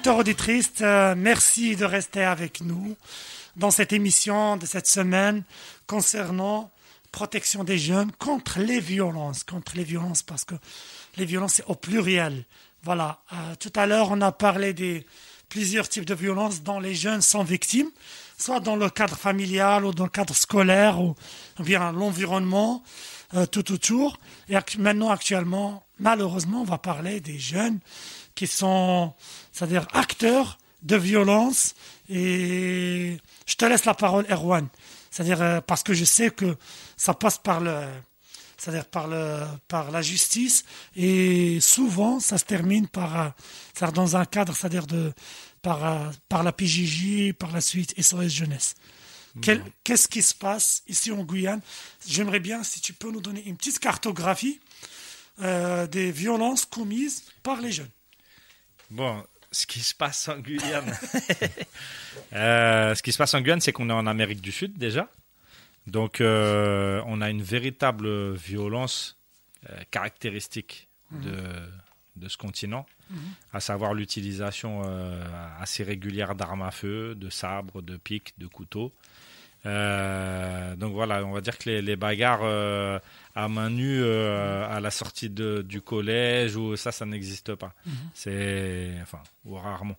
Auditrices, euh, merci de rester avec nous dans cette émission de cette semaine concernant protection des jeunes contre les violences, contre les violences parce que les violences c'est au pluriel. Voilà. Euh, tout à l'heure, on a parlé des plusieurs types de violences dont les jeunes sont victimes, soit dans le cadre familial ou dans le cadre scolaire ou, bien l'environnement euh, tout autour. Et maintenant, actuellement, malheureusement, on va parler des jeunes qui sont c'est-à-dire acteur de violence. Et je te laisse la parole, Erwan. C'est-à-dire euh, parce que je sais que ça passe par le, c'est-à-dire par le, par la justice et souvent ça se termine par, euh, dans un cadre, c'est-à-dire de, par, euh, par la PJJ, par la suite SOS Jeunesse. Quel- Qu'est-ce qui se passe ici en Guyane? J'aimerais bien si tu peux nous donner une petite cartographie des violences commises par les jeunes. Bon, ce qui se passe en Guyane, [LAUGHS] Euh, ce qui se passe en Guyane, c'est qu'on est en Amérique du Sud déjà. Donc, euh, on a une véritable violence euh, caractéristique de, de ce continent, à savoir l'utilisation assez régulière d'armes à feu, de sabres, de pics, de couteaux. Donc voilà, on va dire que les, les bagarres à main nue euh, à la sortie de, du collège ou ça, ça n'existe pas. C'est enfin ou rarement.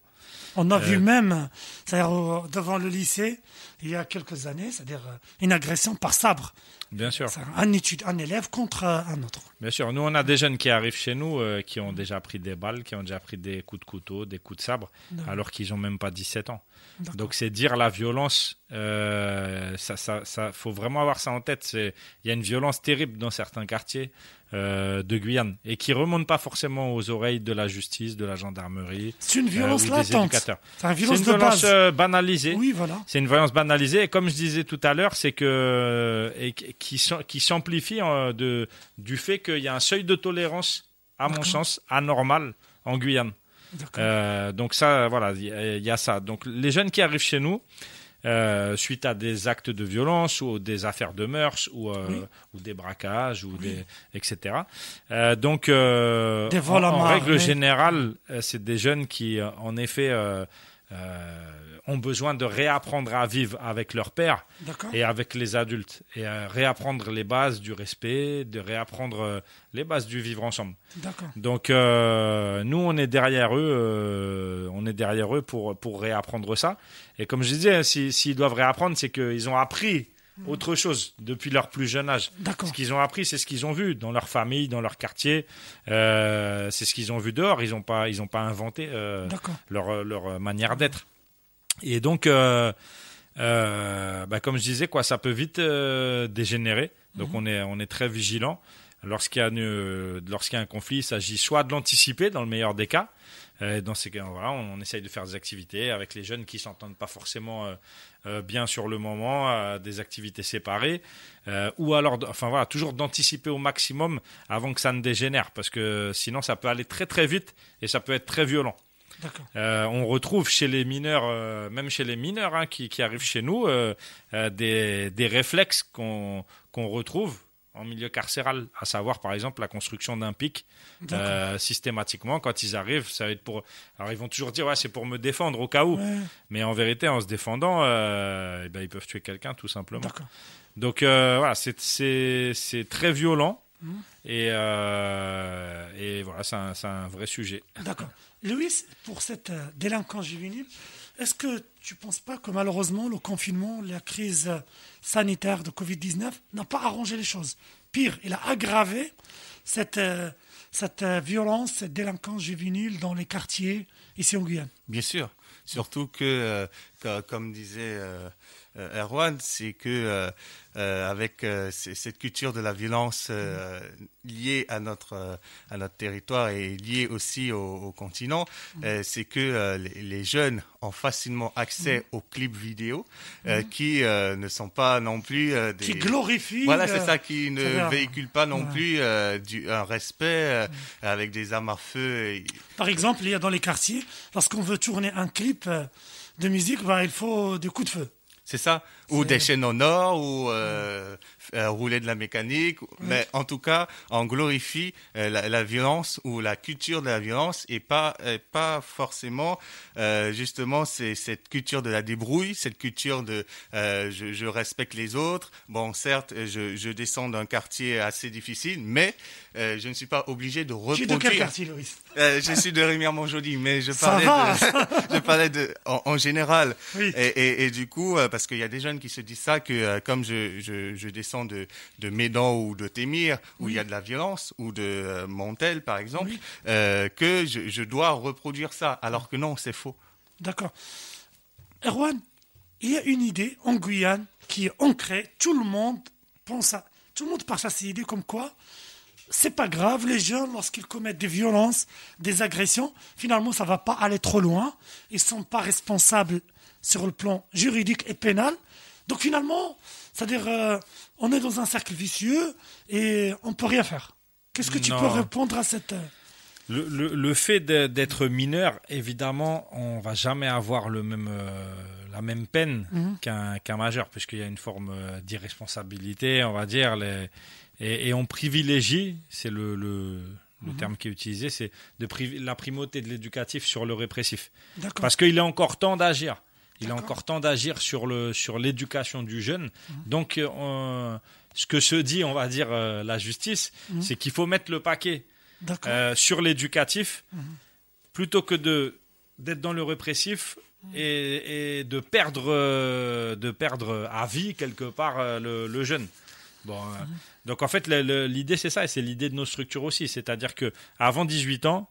On a Euh, vu même, c'est-à-dire devant le lycée, il y a quelques années, c'est-à-dire euh, une agression par sabre. Bien sûr, Un, étude, un élève contre euh, un autre. bien sûr. Nous, on a des jeunes qui arrivent chez nous euh, qui ont déjà pris des balles, qui ont déjà pris des coups de couteau, des coups de sabre, alors qu'ils ont même pas 17 ans. Donc c'est dire la violence. Euh, ça, ça, ça, faut vraiment avoir ça en tête. C'est, il y a une violence terrible dans certains quartiers euh, de Guyane et qui remonte pas forcément aux oreilles de la justice, de la gendarmerie C'est une euh, violence des latente. C'est une violence une de violence base. euh, banalisée. Oui, voilà. C'est une violence banalisée et comme je disais tout à l'heure, c'est que et qui s'am- qui s'amplifie euh, de du fait qu'il y a un seuil de tolérance, à mon sens, anormal en Guyane. Euh, donc ça, voilà, il y, a- il y a ça. Donc les jeunes qui arrivent chez nous, euh, suite à des actes de violence ou des affaires de mœurs ou, euh, Oui. ou des braquages ou des etc. Euh, donc Des en, règle générale, c'est des jeunes qui, en effet, ont besoin de réapprendre à vivre avec leur père et avec les adultes et euh, réapprendre les bases du respect, de réapprendre euh, les bases du vivre ensemble. Donc euh, nous on est derrière eux, euh, on est derrière eux pour pour réapprendre ça. Et comme je disais, si- s'ils doivent réapprendre, c'est qu'ils ont appris autre chose depuis leur plus jeune âge. Ce qu'ils ont appris, c'est ce qu'ils ont vu dans leur famille, dans leur quartier. Euh, c'est ce qu'ils ont vu dehors. Ils n'ont pas ils ont pas inventé euh, leur leur manière d'être. Et donc euh, euh, bah, comme je disais quoi, ça peut vite euh, dégénérer. Donc on est on est très vigilant. Lorsqu'il y a une- lorsqu'il y a un conflit, il s'agit soit de l'anticiper dans le meilleur des cas. Dans ces cas, voilà, on, essaye de faire des activités avec les jeunes qui s'entendent pas forcément euh, bien sur le moment, euh, des activités séparées, euh, ou alors, enfin voilà, toujours d'anticiper au maximum avant que ça ne dégénère, parce que sinon ça peut aller très très vite et ça peut être très violent. Euh, on retrouve chez les mineurs, euh, même chez les mineurs hein, qui, qui arrivent chez nous, euh, des, des réflexes qu'on retrouve en milieu carcéral, à savoir par exemple la construction d'un pic euh, systématiquement quand ils arrivent. Ça va être pour. Alors ils vont toujours dire ouais c'est pour me défendre au cas où, Ouais, mais en vérité en se défendant, euh, eh ben, ils peuvent tuer quelqu'un tout simplement. Donc euh, voilà, c'est très violent Mhm. et euh, et voilà c'est un, c'est un vrai sujet. D'accord. Louis, pour cette euh, délinquance juvénile, est-ce que tu ne penses pas que malheureusement le confinement, la crise sanitaire de Covid-19 n'a pas arrangé les choses? Pire, il a aggravé cette, euh, cette euh, violence, cette délinquance juvénile dans les quartiers ici en Guyane. Bien sûr. Surtout que, euh, co- comme disait euh, Erwan, c'est que euh, euh, avec euh, cette culture de la violence euh, liée à notre euh, à notre territoire et liée aussi au, au continent, euh, c'est que euh, les, les jeunes ont facilement accès aux clips vidéo euh, qui euh, ne sont pas non plus euh, des Qui glorifie. voilà, euh, c'est ça qui ne véhicule pas non plus euh, du, un respect euh, avec des armes à feu. et- Par exemple, il y a dans les quartiers, lorsqu'on veut tourner un clip euh, de musique, bah, il faut des coups de feu. C'est ça? Ou des chaînes en or, ou euh, euh, rouler de la mécanique. Mais en tout cas, on glorifie euh, la, la violence ou la culture de la violence et pas, et pas forcément, justement, c'est cette culture de la débrouille, cette culture de je, je respecte les autres. Bon, certes, je, je descends d'un quartier assez difficile, mais je ne suis pas obligé de Tu es reproduire. de quel quartier, Euh, je suis de Rémière-Montjoly, mais je parlais, de, je parlais de, en, en général. Oui. Et, et, et du coup, parce qu'il y a des jeunes qui se disent ça, que euh, comme je, je, je descends de, de Médan ou de Témire, où il y a de la violence, ou de euh, Montel, par exemple, Oui. euh, que je, je dois reproduire ça, alors que non, c'est faux. D'accord. Erwan, il y a une idée en Guyane qui est ancrée. Tout le monde pense à, tout le monde part à cette idée comme quoi c'est pas grave, les jeunes, lorsqu'ils commettent des violences, des agressions, finalement, ça va pas aller trop loin. Ils sont pas responsables sur le plan juridique et pénal. Donc finalement, c'est-à-dire, euh, on est dans un cercle vicieux et on peut rien faire. Qu'est-ce que tu Non. peux répondre à cette... euh, Le, le- le fait d'être mineur, évidemment, on va jamais avoir le même, euh, la même peine Mhm. qu'un majeur, puisqu'il y a une forme d'irresponsabilité, on va dire, les- et, et on privilégie, c'est le, le, le Mhm. terme qui est utilisé, c'est de la primauté de l'éducatif sur le répressif. Parce qu'il est encore temps d'agir. Il est encore temps d'agir sur le sur l'éducation du jeune. Donc, euh, ce que se dit, on va dire, euh, la justice, Mhm. c'est qu'il faut mettre le paquet euh, sur l'éducatif Mhm. plutôt que de d'être dans le répressif et, et de perdre euh, de perdre à vie quelque part le, le jeune. Bon, donc en fait l'idée c'est ça et c'est l'idée de nos structures aussi, c'est-à-dire que avant 18 ans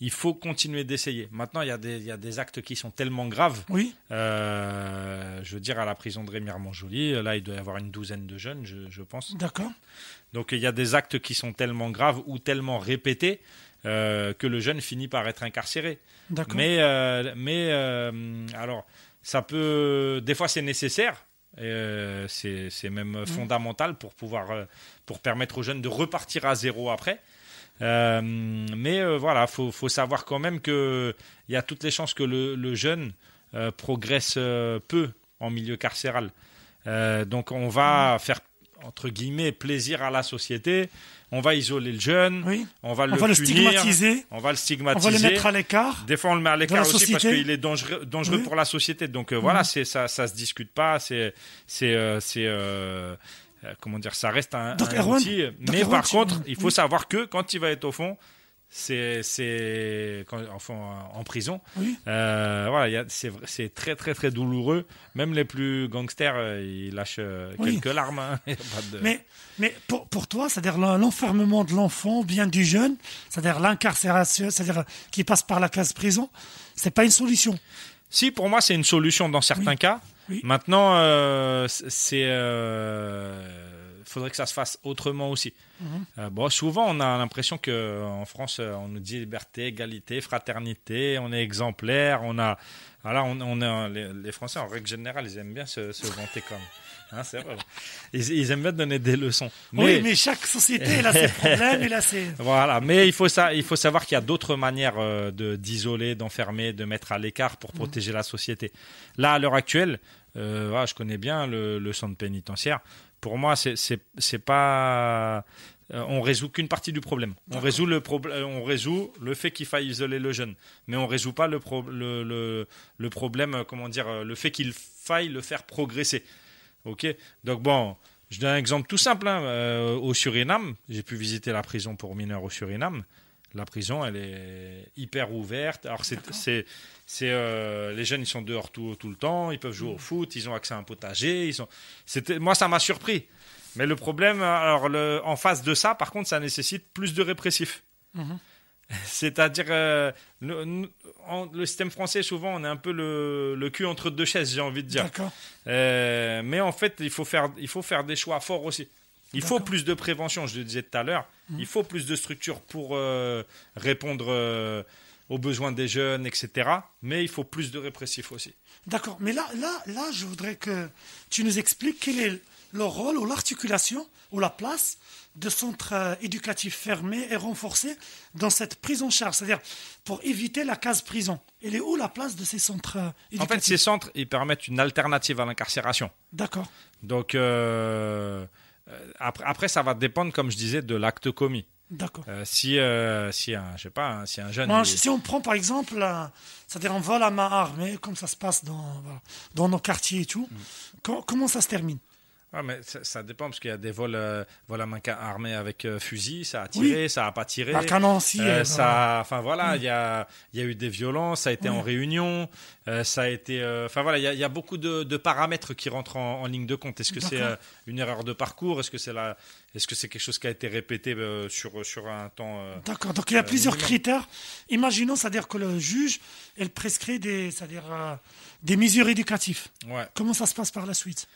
il faut continuer d'essayer. Maintenant, il y, a des, il y a des actes qui sont tellement graves. Oui, Euh, je veux dire, à la prison de Rémière-Montjoly, là, il doit y avoir une douzaine de jeunes, je, je pense. d'accord. Donc il y a des actes qui sont tellement graves ou tellement répétés euh, que le jeune finit par être incarcéré. D'accord. Mais, euh, mais alors, ça peut. Des fois, c'est nécessaire. c'est même fondamental pour pouvoir pour permettre aux jeunes de repartir à zéro après. Euh, mais euh, voilà, faut faut savoir quand même que il y a toutes les chances que le, le jeune euh, progresse peu en milieu carcéral. Donc on va faire entre guillemets plaisir à la société. On va isoler le jeune. Oui. On va On le stigmatiser. On va le On stigmatiser. va le mettre à l'écart. Des fois, on le met à l'écart aussi parce qu'il est dangereux, dangereux Oui. pour la société. Donc euh, voilà, c'est ça, ça se discute pas. C'est, c'est, euh, c'est, euh, euh, comment dire, ça reste un, outil. Mais par contre, il faut savoir que quand il va être au fond, c'est, c'est, enfin, en prison. Oui. euh, voilà, c'est, c'est très, très, très douloureux. Même les plus gangsters, euh, ils lâchent Oui. quelques larmes. hein. [LAUGHS] De- Mais, mais pour, pour toi, c'est-à-dire l'en- l'enfermement de l'enfant, bien du jeune, c'est-à-dire l'incarcération, c'est-à-dire qui passe par la case prison, c'est pas une solution. Si, pour moi, c'est une solution dans certains Oui. cas. Oui. Maintenant, euh, c'est, euh, faudrait que ça se fasse autrement aussi. Mhm. Euh, bon, souvent, on a l'impression que en France, euh, on nous dit liberté, égalité, fraternité, on est exemplaire, on a, voilà, on, on est, les, les Français en règle générale, ils aiment bien se, se vanter comme, hein, c'est vrai. Ils, ils aiment bien donner des leçons. Oui, mais chaque société, elle a ses [LAUGHS] problèmes, elle a ses... Voilà, mais il faut, ça, il faut savoir qu'il y a d'autres manières euh, de d'isoler, d'enfermer, de mettre à l'écart pour protéger la société. Là, à l'heure actuelle, euh, je connais bien le, le centre pénitentiaire. Pour moi, c'est c'est c'est pas euh, on résout qu'une partie du problème. On résout le on résout le fait qu'il faille isoler le jeune, mais on résout pas le pro- le, le, le problème, euh, comment dire, le fait qu'il faille le faire progresser. Ok, donc bon, je donne un exemple tout simple. hein. Euh, au Suriname, j'ai pu visiter la prison pour mineurs au Suriname. La prison, elle est hyper ouverte. Alors, c'est, c'est, c'est, euh, les jeunes, ils sont dehors tout, tout le temps. Ils peuvent jouer au foot. Ils ont accès à un potager. Ils sont... C'était, moi, ça m'a surpris. Mais le problème, alors, le, en face de ça, par contre, ça nécessite plus de répressifs. Mhm. [LAUGHS] C'est-à-dire, euh, le, système français, souvent, on est un peu le, le cul entre deux chaises, j'ai envie de dire. D'accord. Euh, mais en fait, il faut faire, il faut faire des choix forts aussi. Il faut plus de prévention, je le disais tout à l'heure. Il faut plus de structures pour euh, répondre euh, aux besoins des jeunes, etc. Mais il faut plus de répressifs aussi. D'accord. Mais là, là, là, je voudrais que tu nous expliques quel est le rôle ou l'articulation ou la place de centres euh, éducatifs fermés et renforcés dans cette prise en charge. C'est-à-dire, pour éviter la case prison. Elle est où la place de ces centres euh, En fait, éducatifs? ces centres, ils permettent une alternative à l'incarcération. D'accord. Donc, euh, après, après, ça va dépendre, comme je disais, de l'acte commis. D'accord. Euh, si, euh, si un, je sais pas, hein, si un jeune. Moi, si on prend par exemple, euh, c'est-à-dire on vole à main armée, comme ça se passe dans, voilà, dans nos quartiers et tout, Mm. co- comment ça se termine? Ah, mais ça, ça dépend parce qu'il y a des vols, euh, vols à main armée avec euh, fusil, ça a tiré, ça a pas tiré. Par canon. Euh, ça, enfin voilà, il y a, y a eu des violences, ça a été Oui. en réunion, euh, ça a été, euh, enfin voilà, il y a, il y a beaucoup de, de paramètres qui rentrent en, en ligne de compte. Est-ce que c'est une erreur de parcours? Est-ce que c'est la, est-ce que c'est quelque chose qui a été répété sur sur un temps D'accord. Donc il y a plusieurs minimum? critères. Imaginons, c'est-à-dire que le juge, elle prescrit des, c'est-à-dire euh, des mesures éducatives. Ouais. Comment ça se passe par la suite?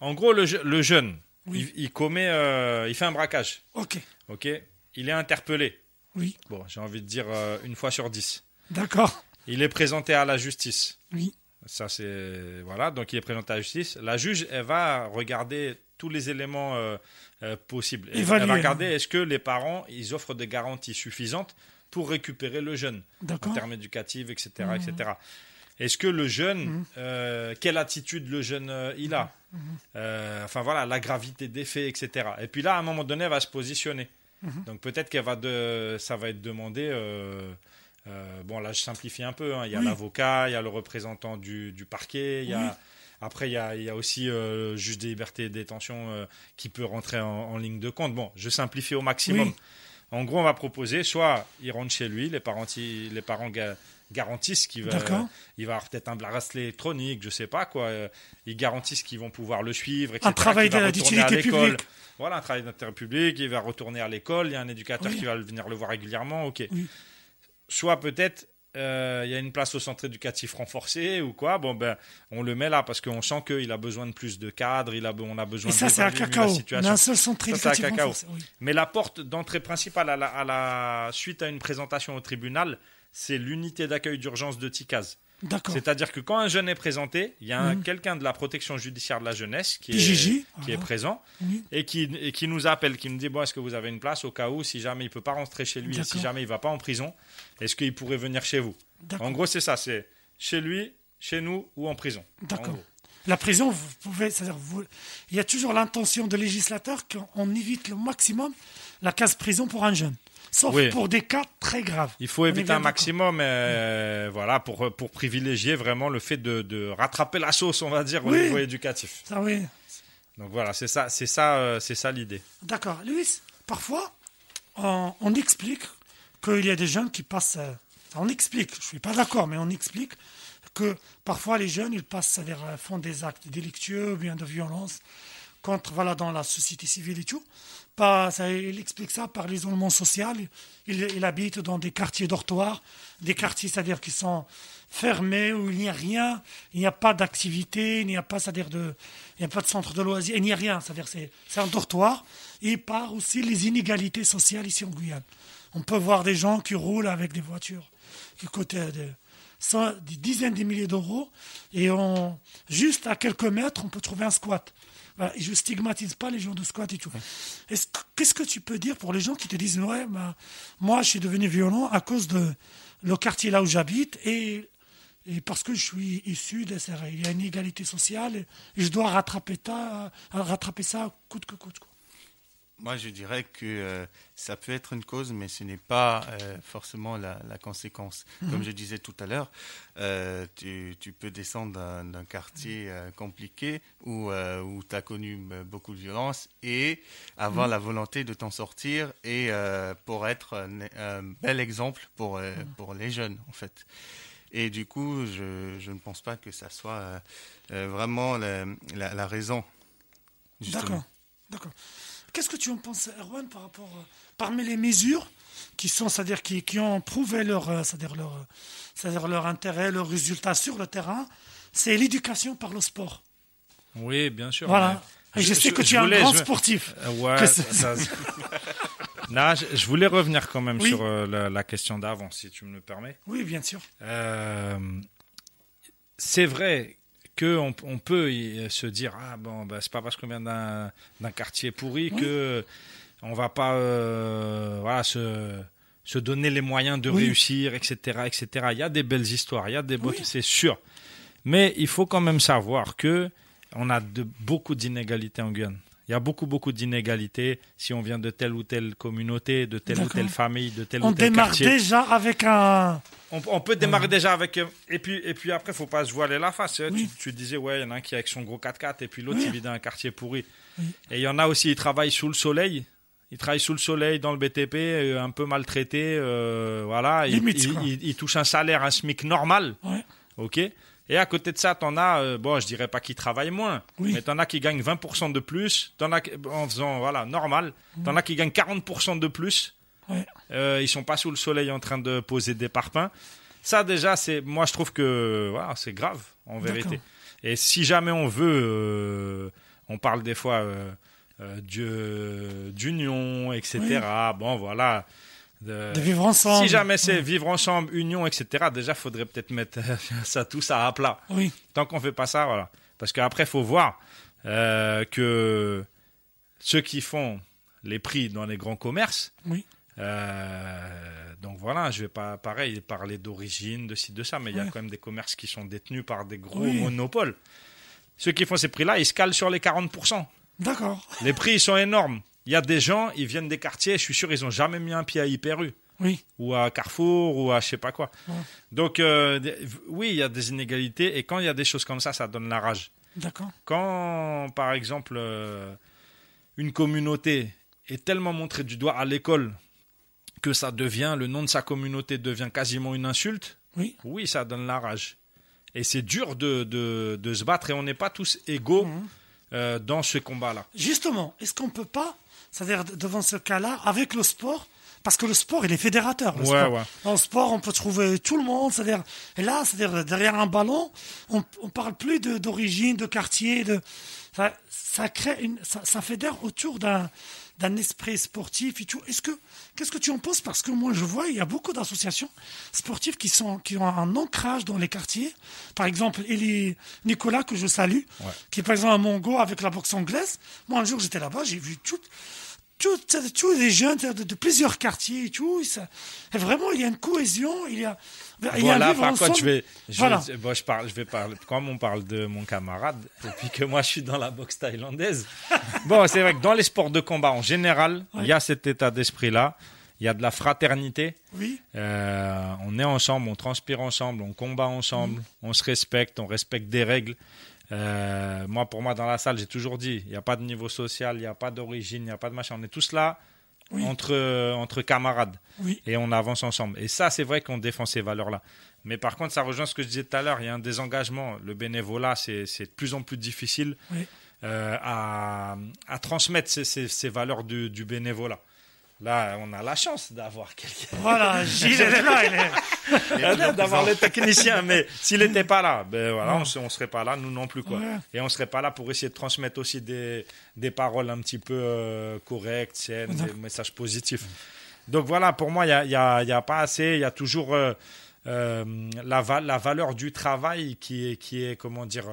En gros, le, je- le jeune, Oui. il, il commet, euh, il fait un braquage. Ok. Ok. Il est interpellé. Oui. Bon, j'ai envie de dire euh, une fois sur dix. D'accord. Il est présenté à la justice. Oui. Ça, c'est. Voilà, donc il est présenté à la justice. La juge, elle va regarder tous les éléments euh, possibles. Elle, elle va regarder est-ce que les parents, ils offrent des garanties suffisantes pour récupérer le jeune, en termes éducatifs, etc. Etc. Est-ce que le jeune, Mhm. euh, quelle attitude le jeune euh, il a Euh, Enfin voilà, la gravité des faits, etc. Et puis là, à un moment donné, elle va se positionner. Mhm. Donc peut-être qu'elle va de, ça va être demandé. bon, là, je simplifie un peu. hein. Il y a Oui. l'avocat, il y a le représentant du, du parquet, il y a, Oui. après, il y a, il y a aussi euh, le juge des libertés et détention euh, qui peut rentrer en, en ligne de compte. Bon, je simplifie au maximum. Oui. En gros, on va proposer soit il rentre chez lui, les parents, les parents garantissent qu'il va, D'accord. il va avoir peut-être un bracelet électronique, je sais pas quoi. euh, Ils garantissent qu'ils vont pouvoir le suivre, etc. Un travail d'utilité publique. Voilà, un travail d'intérêt public. Il va retourner à l'école. Il y a un éducateur Oui. qui va venir le voir régulièrement. Ok. Oui. Soit peut-être euh, il y a une place au centre éducatif renforcé ou quoi. Bon ben, on le met là parce qu'on sent qu'il a besoin de plus de cadres. Il a, on a besoin Et ça, c'est cacao. On a un seul centre éducatif cacao. renforcé, oui. Mais la porte d'entrée principale à la, à la suite à une présentation au tribunal, c'est l'unité d'accueil d'urgence de Ticaz. C'est-à-dire que quand un jeune est présenté, il y a Mhm. quelqu'un de la protection judiciaire de la jeunesse qui est, qui présent Oui. et qui, et qui nous appelle, qui nous dit bon, est-ce que vous avez une place? Au cas où, si jamais il peut pas rentrer chez lui, et si jamais il va pas en prison, est-ce qu'il pourrait venir chez vous? En gros, c'est ça, c'est chez lui, chez nous ou en prison. D'accord. La prison, vous pouvez, c'est-à-dire, vous- il y a toujours l'intention de législateur qu'on évite le maximum la case prison pour un jeune, sauf Oui. pour des cas très graves. Il faut éviter un maximum, euh, voilà, pour, pour privilégier vraiment le fait de, de rattraper la sauce, on va dire, au niveau éducatif. Ça, oui. Donc voilà, c'est ça, c'est ça, euh, c'est ça l'idée. D'accord. Louis, parfois, on, on explique qu'il y a des jeunes qui passent. euh, On explique, je ne suis pas d'accord, mais on explique que parfois les jeunes, ils passent, euh, font des actes délictueux ou bien de violence contre, voilà, dans la société civile et tout. Il explique ça par l'isolement social. Il, habite dans des quartiers dortoirs, des quartiers, c'est-à-dire qui sont fermés, où il n'y a rien, il n'y a pas d'activité, il n'y a pas, c'est-à-dire de, il n'y a pas de centre de loisirs, il n'y a rien, c'est-à-dire c'est, un dortoir. Et par aussi les inégalités sociales ici en Guyane. On peut voir des gens qui roulent avec des voitures qui coûtent des dizaines de milliers d'euros et on, juste à quelques mètres, on peut trouver un squat. Voilà, et je stigmatise pas les gens de squat et tout. Est-ce que- Qu'est-ce que tu peux dire pour les gens qui te disent ouais, bah, moi je suis devenu violent à cause de le quartier là où j'habite et, parce que je suis issu de ça, il y a une égalité sociale et, je dois rattraper ça, rattraper ça coûte que coûte. quoi. Moi, je dirais que euh, ça peut être une cause, mais ce n'est pas euh, forcément la, la conséquence. Comme je disais tout à l'heure, euh, tu, tu peux descendre d'un quartier compliqué où, où tu as connu beaucoup de violence et avoir la volonté de t'en sortir et pour être un, un bel exemple pour, euh, pour les jeunes, en fait. Et du coup, je, je ne pense pas que ça soit vraiment la, la- la raison. D'accord, d'accord. Qu'est-ce que tu en penses, Erwan, par rapport, euh, parmi les mesures qui sont, c'est-à-dire qui, qui ont prouvé leur, euh, c'est-à-dire leur, euh, c'est-à-dire leur intérêt, leur résultat sur le terrain, c'est l'éducation par le sport. Oui, bien sûr. Voilà. mais- Et je, Je- sais que je tu es un voulais- grand je- sportif. Euh, ouais, ça- c'est- ça- [LAUGHS] Non, je, voulais revenir quand même Oui. sur la, la question d'avant, si tu me le permets. Oui, bien sûr. C'est vrai qu'on on peut y- se dire ah bon bah, c'est pas parce qu'on vient d'un d'un quartier pourri Oui. que on va pas euh, voilà se se donner les moyens de Oui. réussir etc etc il y a des belles histoires il y a des beaux Oui. c'est sûr mais il faut quand même savoir que on a de beaucoup d'inégalités en Guyane il y a beaucoup beaucoup d'inégalités si on vient de telle ou telle communauté de telle ou telle famille de tel On ou tel démarre quartier déjà avec un. on, on peut démarrer déjà avec. euh, Et puis, et puis après, faut pas se voiler la face. hein. Oui. Tu, tu disais, ouais, il y en a un qui est avec son gros 4x4 et puis l'autre, Oui. il vit dans un quartier pourri. Oui. Et il y en a aussi, ils travaillent sous le soleil. Ils travaillent sous le soleil dans le BTP, euh, un peu maltraités. euh, voilà. Ils, Limite, ils- quoi. ils- ils touchent un salaire, un SMIC normal. Ouais. OK et à côté de ça, t'en as, euh, bon, je dirais pas qu'ils travaillent moins, Oui. mais t'en as qui gagnent 20% de plus, t'en as en faisant, voilà, normal, t'en as qui gagnent 40% de plus, Ouais. euh, ils sont pas sous le soleil en train de poser des parpaings. Ça déjà, c'est moi je trouve que voilà, c'est grave en vérité. Et si jamais on veut, euh, on parle des fois euh, euh, d'u- d'union, etc. Bon, voilà. De- De vivre ensemble. si jamais c'est vivre ensemble, union, etc., déjà, faudrait peut-être mettre [LAUGHS] ça, tout ça à plat. Oui, Tant qu'on fait pas ça, voilà. Parce qu'après, il faut voir euh, que ceux qui font les prix dans les grands commerces, oui. euh, donc voilà, je vais pas, pareil, parler d'origine, de ci, de ça, mais il y a quand même des commerces qui sont détenus par des gros Oui. monopoles. Ceux qui font ces prix-là, ils se calent sur les 40%. D'accord. Les prix, ils sont énormes. Il y a des gens, ils viennent des quartiers, je suis sûr, ils ont jamais mis un pied à Hyper U Oui, ou à Carrefour ou à je sais pas quoi. Ouais. Donc euh, oui, il y a des inégalités et quand il y a des choses comme ça, ça donne la rage. d'accord. Quand par exemple euh, une communauté est tellement montrée du doigt à l'école que ça devient le nom de sa communauté devient quasiment une insulte, Oui, oui, ça donne la rage. Et c'est dur de, de, de se battre et on n'est pas tous égaux Mhm. euh, dans ce combat-là. Justement, est-ce qu'on peut pas, c'est-à-dire de- devant ce cas-là, avec le sport, parce que le sport, il est fédérateur. le Ouais, sport. ouais. Dans le sport, on peut trouver tout le monde, c'est-à-dire, et là, c'est-à-dire derrière un ballon, on, on parle plus de- d'origine, de, quartier, de, ça, ça crée une, ça, ça fédère autour d'un d'un esprit sportif et tout. Est-ce que, qu'est-ce que tu en penses? Parce que moi, je vois, il y a beaucoup d'associations sportives qui sont, qui ont un ancrage dans les quartiers. Par exemple, Elie Nicolas, que je salue, Ouais. qui est par exemple à Mongo avec la boxe anglaise. Moi, un jour, j'étais là-bas, j'ai vu tout, tous les jeunes de, de plusieurs quartiers et tout. Ça- et vraiment, il y a une cohésion, il y a, il y a par contre, je vais, je, Voilà. vais- bon, je parle, je vais parler, comme on parle de mon camarade, et puis que moi je suis dans la boxe thaïlandaise. [LAUGHS] Bon, c'est vrai que dans les sports de combat en général, il y a cet état d'esprit-là. Il y a de la fraternité. Oui, Euh, on est ensemble, on transpire ensemble, on combat ensemble, on se respecte, on respecte des règles. Euh, moi, pour moi, dans la salle, j'ai toujours dit, il n'y a pas de niveau social, il n'y a pas d'origine, il n'y a pas de machin. On est tous là Oui. entre, entre camarades oui, et on avance ensemble. Et ça, c'est vrai qu'on défend ces valeurs-là. Mais par contre, ça rejoint ce que je disais tout à l'heure, il y a un désengagement. Le bénévolat, c'est de plus en plus difficile oui. euh, à, à transmettre ces, ces- ces valeurs du, du bénévolat. Là, on a la chance d'avoir quelqu'un. Voilà, Gilles, elle est là, elle est. d'avoir le technicien, mais s'il n'était pas là, ben voilà, on ne serait pas là, nous non plus quoi. Ouais. Et on serait pas là pour essayer de transmettre aussi des, des paroles un petit peu euh, correctes, saines, des messages positifs. Donc voilà, pour moi, il y a, il y a- il y a pas assez, il y a toujours euh, euh, la, va- la valeur du travail qui est, qui est comment dire,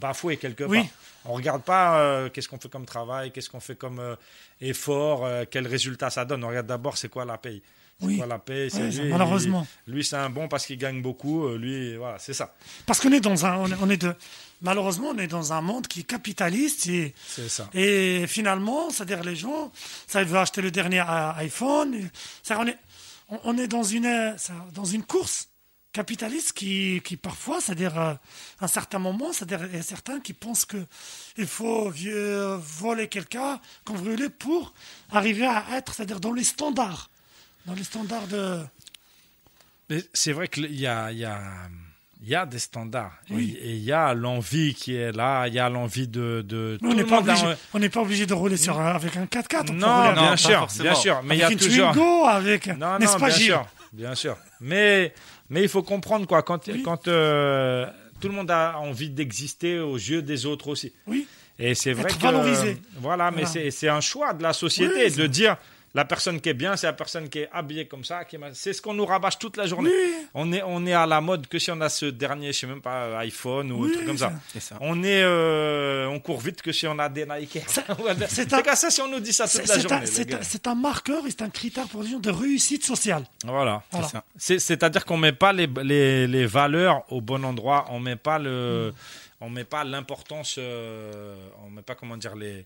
bafouée quelque Oui. On regarde pas euh, qu'est-ce qu'on fait comme travail, qu'est-ce qu'on fait comme euh, effort, euh, quel résultat ça donne. On regarde d'abord c'est quoi la paye. C'est Oui. quoi la paye Ouais, lui, malheureusement. lui, c'est un bon parce qu'il gagne beaucoup. euh, Lui, voilà, c'est ça. Parce qu'on est dans un, on est, de, malheureusement, on est dans un monde qui est capitaliste et, C'est ça. et finalement, c'est-à-dire les gens, ça, ils veulent acheter le dernier iPhone. ça, on est, on, on est dans une, ça, dans une course capitaliste qui, qui parfois, c'est-à-dire euh, à un certain moment, c'est-à-dire il y a certains qui pensent que il faut vieux, voler quelqu'un, brûler pour arriver à être, c'est-à-dire dans les standards, dans les standards de, Mais c'est vrai qu'il y a, y, a, il y a des standards. Oui. Et il y a l'envie qui est là. Il y a l'envie de. de on n'est pas obligé, on pas obligé de rouler sur avec un 4x4. on peut Non, bien sûr, bien sûr. Mais il y a toujours. Twingo, avec, n'est-ce pas bien Gilles? sûr, bien sûr. Mais, mais il faut comprendre quoi. Quand, Oui. quand euh, tout le monde a envie d'exister aux yeux des autres aussi. Oui, Et c'est vrai Être que valorisé. voilà, mais Voilà. c'est c'est un choix de la société Oui, de dire la personne qui est bien, c'est la personne qui est habillée comme ça. qui C'est ce qu'on nous rabâche toute la journée. Oui. On est on est à la mode que si on a ce dernier, je sais même pas iPhone ou un Oui, truc comme ça. On est euh, on court vite que si on a des Nike. [LAUGHS] C'est c'est un- ça si on nous dit ça c'est toute la journée. un, c'est un- un marqueur et c'est un critère pour les gens de réussite sociale. Voilà. Voilà. C'est-à-dire qu'on met pas les, les, les valeurs au bon endroit, on met pas le, on met pas l'importance, euh, on met pas comment dire les,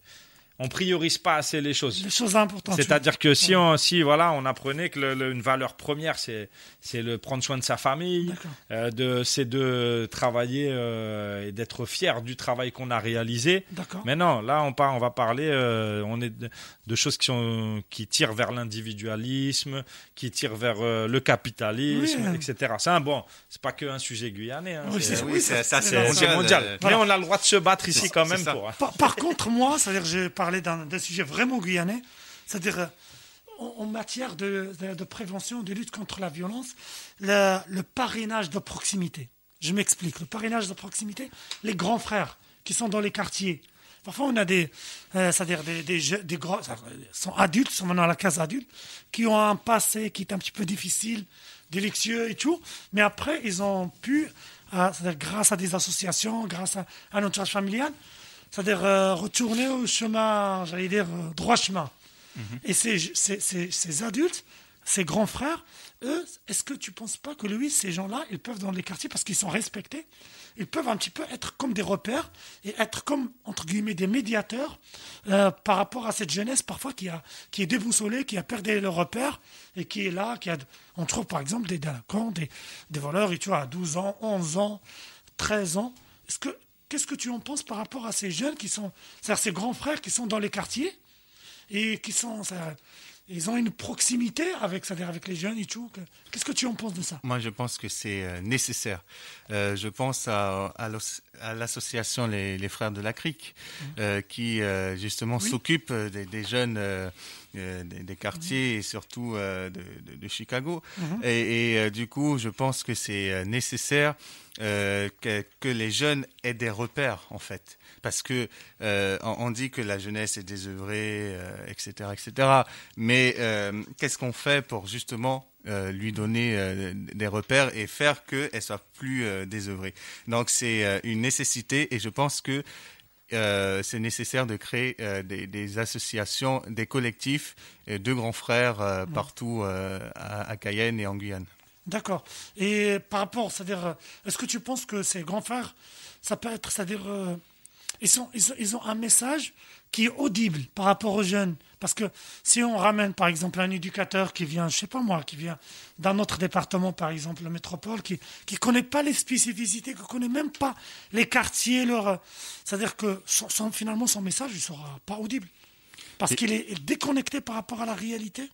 on priorise pas assez les choses. Les choses importantes. C'est-à-dire que si on, si voilà, on apprenait que le- le- une valeur première, c'est, c'est le prendre soin de sa famille, euh, de, c'est de travailler euh, et d'être fier du travail qu'on a réalisé. D'accord. Mais non, là on, part, on va parler, euh, on est de, de choses qui, sont, qui tirent vers l'individualisme, qui tirent vers euh, le capitalisme, Oui. etc. C'est un bon, c'est pas que un sujet guyanais, hein, Oui, c'est, Oui, ça, c'est mondial. mondial. Mais on a le droit de se battre ici quand même ça. pour. hein. Par, par contre, moi, c'est-à-dire, j'ai parlé d'un sujet vraiment guyanais, c'est-à-dire euh, en, matière de, prévention, de lutte contre la violence, le, parrainage de proximité. Je m'explique. Le parrainage de proximité, les grands frères qui sont dans les quartiers, Parfois, on a des, euh, c'est-à-dire des, des, jeux- des gros, euh, sont adultes, sont maintenant à la case adulte, qui ont un passé qui est un petit peu difficile, délictueux et tout, mais après, ils ont pu, euh, grâce à des associations, grâce à, à notre charge familiale, c'est-à-dire euh, retourner au chemin, j'allais dire, euh, droit chemin. Et ces, ces, ces, ces adultes, ces grands frères, eux, est-ce que tu ne penses pas que lui, ces gens-là, ils peuvent dans les quartiers, parce qu'ils sont respectés, ils peuvent un petit peu être comme des repères et être comme, entre guillemets, des médiateurs euh, par rapport à cette jeunesse parfois qui, a, qui est déboussolée, qui a perdu le repère et qui est là, qui a, on trouve par exemple des délinquants, des, des voleurs, et tu vois, à 12 ans, 11 ans, 13 ans. Est-ce que, qu'est-ce que tu en penses par rapport à ces jeunes qui sont, c'est-à-dire ces grands frères qui sont dans les quartiers et qui sont, ils ont une proximité avec, c'est-à-dire avec les jeunes et tout. que- Qu'est-ce que tu en penses de ça? Moi, je pense que c'est euh, nécessaire. Euh, je pense à, à à l'association les, les Frères de la Crique, euh, qui euh, justement Oui. s'occupe euh, des, des jeunes euh, des, des quartiers et surtout de, Chicago. Et, et, du coup, je pense que c'est nécessaire que, que les jeunes aient des repères, en fait. Parce que on, on dit que la jeunesse est désœuvrée, etc., etc. Mais qu'est-ce qu'on fait pour justement euh, lui donner euh, des repères et faire qu'elle soit plus euh, désœuvrée. Donc c'est une nécessité et je pense que c'est nécessaire de créer des, des associations, des collectifs de grands frères partout à, à Cayenne et en Guyane. D'accord. Et par rapport, c'est-à-dire, est-ce que tu penses que ces grands frères, ça peut être, c'est-à-dire, ils, sont, ils, ont, ils ont un message qui est audible par rapport aux jeunes Parce que si on ramène, par exemple, un éducateur qui vient, je sais pas moi, qui vient d'un autre département, par exemple, la métropole, qui ne connaît pas les spécificités, qui ne connaît même pas les quartiers, leur, euh, c'est-à-dire que son, son- finalement, son message ne sera pas audible. Parce qu'il est déconnecté par rapport à la réalité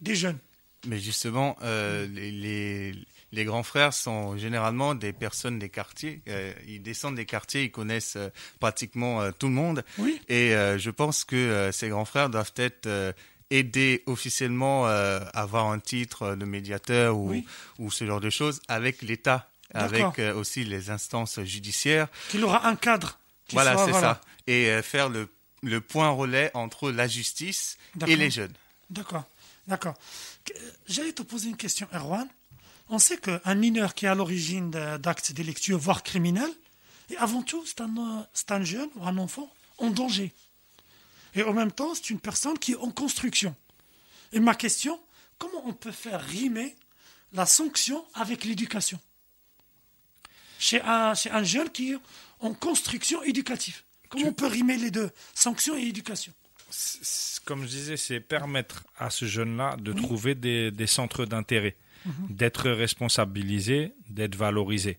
des jeunes. Mais justement, euh, les, les, les grands frères sont généralement des personnes des quartiers. Euh, ils descendent des quartiers, ils connaissent euh, pratiquement euh, tout le monde. Oui. Et je pense que ces grands frères doivent être aidés officiellement euh, à avoir un titre de médiateur ou, Oui. ou ce genre de choses avec l'État, avec euh, aussi les instances judiciaires. Qu'il aura un cadre. qui Voilà, c'est ça. Et euh, faire le, le point relais entre la justice et les jeunes. D'accord, d'accord. J'allais te poser une question, Erwan. On sait qu'un mineur qui est à l'origine d'actes délictueux, voire criminels, et avant tout, c'est un, jeune ou un enfant en danger. Et en même temps, c'est une personne qui est en construction. Et ma question, comment on peut faire rimer la sanction avec l'éducation? Chez un, chez un jeune qui est en construction éducative. Comment on peut rimer les deux, sanction et éducation? Comme je disais, c'est permettre à ce jeune-là de trouver des, des centres d'intérêt, d'être responsabilisé, d'être valorisé.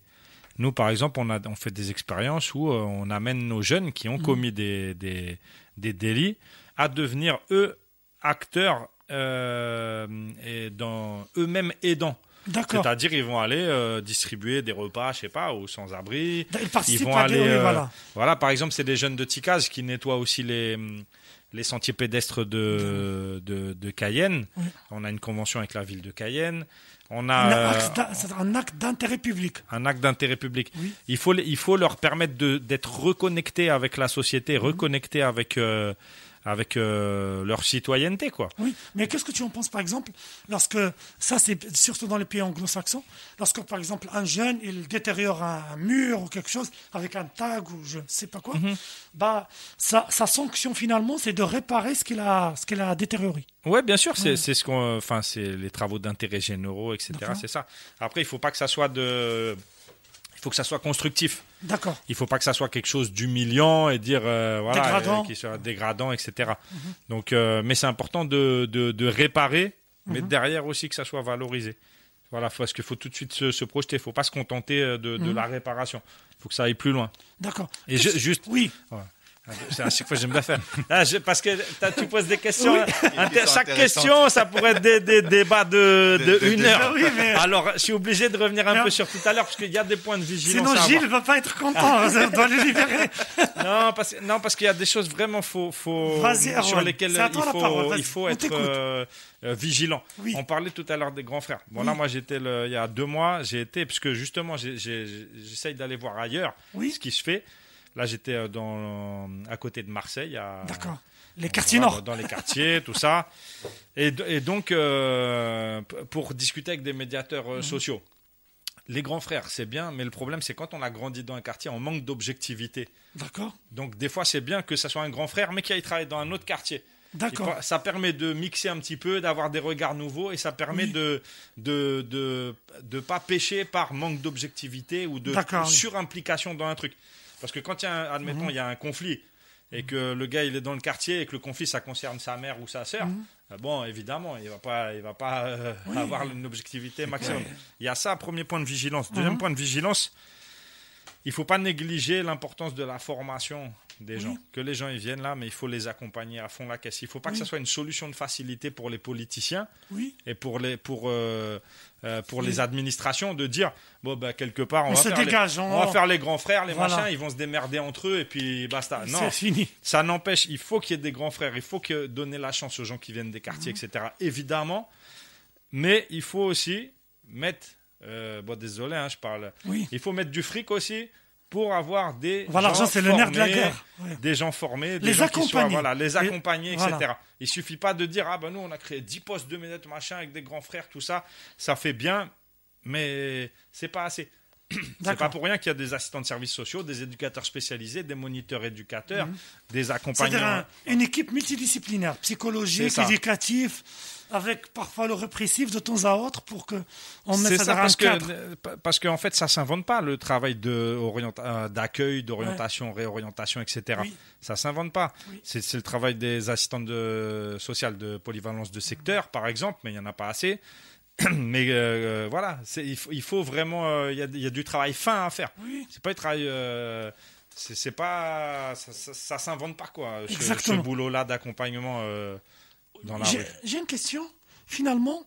Nous, par exemple, on, a, on fait des expériences où euh, on amène nos jeunes qui ont commis des, des, des délits à devenir, eux, acteurs euh, et dans eux-mêmes aidants. C'est-à-dire, ils vont aller euh, distribuer des repas, je sais pas, aux sans-abri. Ils participent vont des- aller, euh, voilà. voilà, par exemple, c'est des jeunes de Ticaz qui nettoient aussi les, les sentiers pédestres de, de, de Cayenne. Oui. On a une convention avec la ville de Cayenne. On a un acte d'intérêt public. un acte d'intérêt public. Oui. Il, faut, il faut leur permettre d'être reconnectés avec la société, reconnectés avec, euh, avec euh, leur citoyenneté, quoi. Oui, mais qu'est-ce que tu en penses, par exemple, lorsque, ça c'est surtout dans les pays anglo-saxons, lorsque, par exemple, un jeune, il détériore un mur ou quelque chose avec un tag ou je ne sais pas quoi, Mhm. bah, sa, sa sanction finalement, c'est de réparer ce qu'il a, ce qu'il a détérioré. Ouais, bien sûr, c'est c'est ce qu'on, enfin, c'est les travaux d'intérêt généraux, etc. C'est ça. Après, il faut pas que ça soit de, faut que ça soit constructif. D'accord. Il faut pas que ça soit quelque chose d'humiliant et dire euh, voilà, Dégradant. Mhm. euh, qui soit dégradant, etc. Donc, euh, mais c'est important de, de, de réparer, mais Mhm. derrière aussi que ça soit valorisé. Voilà, parce qu'il faut tout de suite se, se projeter. Il faut pas se contenter euh, de, Mhm. la réparation. Il faut que ça aille plus loin. D'accord. Et je- juste- Oui. Ouais. À chaque fois j'aime bien faire. Ah, je- parce que tu poses des questions. hein. Inter- chaque question, ça pourrait être des, des débats de, De- de de- une de- heure. Oui, mais- Alors, je suis obligé de revenir un Non. peu sur tout à l'heure parce qu'il y a des points de vigilance. Sinon, Gilles ne va pas être content. on doit le libérer. Non, parce, non, parce qu'il y a des choses vraiment faut, faut, sur lesquelles il faut, il être euh, euh, vigilant. Oui. On parlait tout à l'heure des grands frères. Bon, là, moi, j'étais il y a deux mois, j'ai été, puisque justement, j'essaye d'aller voir ailleurs ce qui se fait. Là, j'étais euh, dans à côté de Marseille. D'accord. Les quartiers voilà, nord. Dans les quartiers, [LAUGHS] tout ça. Et, donc, euh, pour discuter avec des médiateurs Mhm. euh, sociaux. Les grands frères, c'est bien, mais le problème, c'est quand on a grandi dans un quartier, on manque d'objectivité. D'accord. Donc, des fois, c'est bien que ça soit un grand frère, mais qui aille travailler dans un autre quartier. D'accord. Ça permet de mixer un petit peu, d'avoir des regards nouveaux, et ça permet Oui. de de de de pas pêcher par manque d'objectivité ou de. Mhm. surimplication dans un truc. Parce que quand il y a, un, admettons, il y a un conflit et que le gars il est dans le quartier et que le conflit ça concerne sa mère ou sa sœur, euh, bon évidemment il va pas il va pas euh, Mhm. Oui. [LAUGHS] avoir une objectivité maximum. Il y a ça premier point de vigilance. Mhm. Deuxième point de vigilance, il faut pas négliger l'importance de la formation des gens. Que les gens ils viennent là, mais il faut les accompagner à fond la caisse. Il faut pas que ça soit une solution de facilité pour les politiciens Oui. et pour les pour euh, euh, pour les administrations de dire bon bah quelque part on, va faire dégage, les, on- on va faire les grands frères les Voilà. machins ils vont se démerder entre eux et puis basta non C'est fini. ça n'empêche il faut qu'il y ait des grands frères il faut que donner la chance aux gens qui viennent des quartiers Mhm. etc évidemment mais il faut aussi mettre euh, bon désolé hein, je parle Oui. il faut mettre du fric aussi pour avoir des Voilà, gens l'argent, c'est le nerf de la formés, guerre. Ouais. des gens formés, des Les gens qui soient, accompagner. voilà, les accompagner, etc. voilà. Il suffit pas de dire ah ben nous on a créé 10 postes de ménette machin avec des grands frères tout ça, ça fait bien, mais c'est pas assez. C'est pas pour rien qu'il y a des assistants de services sociaux, des éducateurs spécialisés, des moniteurs éducateurs, des Mhm. C'est-à-dire accompagnants. un- une équipe multidisciplinaire, psychologique, éducatif, avec parfois le répressif de temps à autre pour que on mette ça ça dans parce un cadre. parce qu'en fait ça s'invente pas le travail de euh, d'accueil, d'orientation, réorientation, etc. Oui. Ça s'invente pas. Oui. C'est le travail des assistants de sociales de polyvalence de secteur par exemple, mais il y en a pas assez. [COUGHS] mais euh, voilà, c'est- il faut, il faut vraiment euh, il y, a, il y a du travail fin à faire. Oui. C'est pas du travail euh, c'est pas ça, ça, ça s'invente pas quoi. Ce, ce Exactement. boulot là d'accompagnement euh, dans la J'ai rue. j'ai une question. Finalement,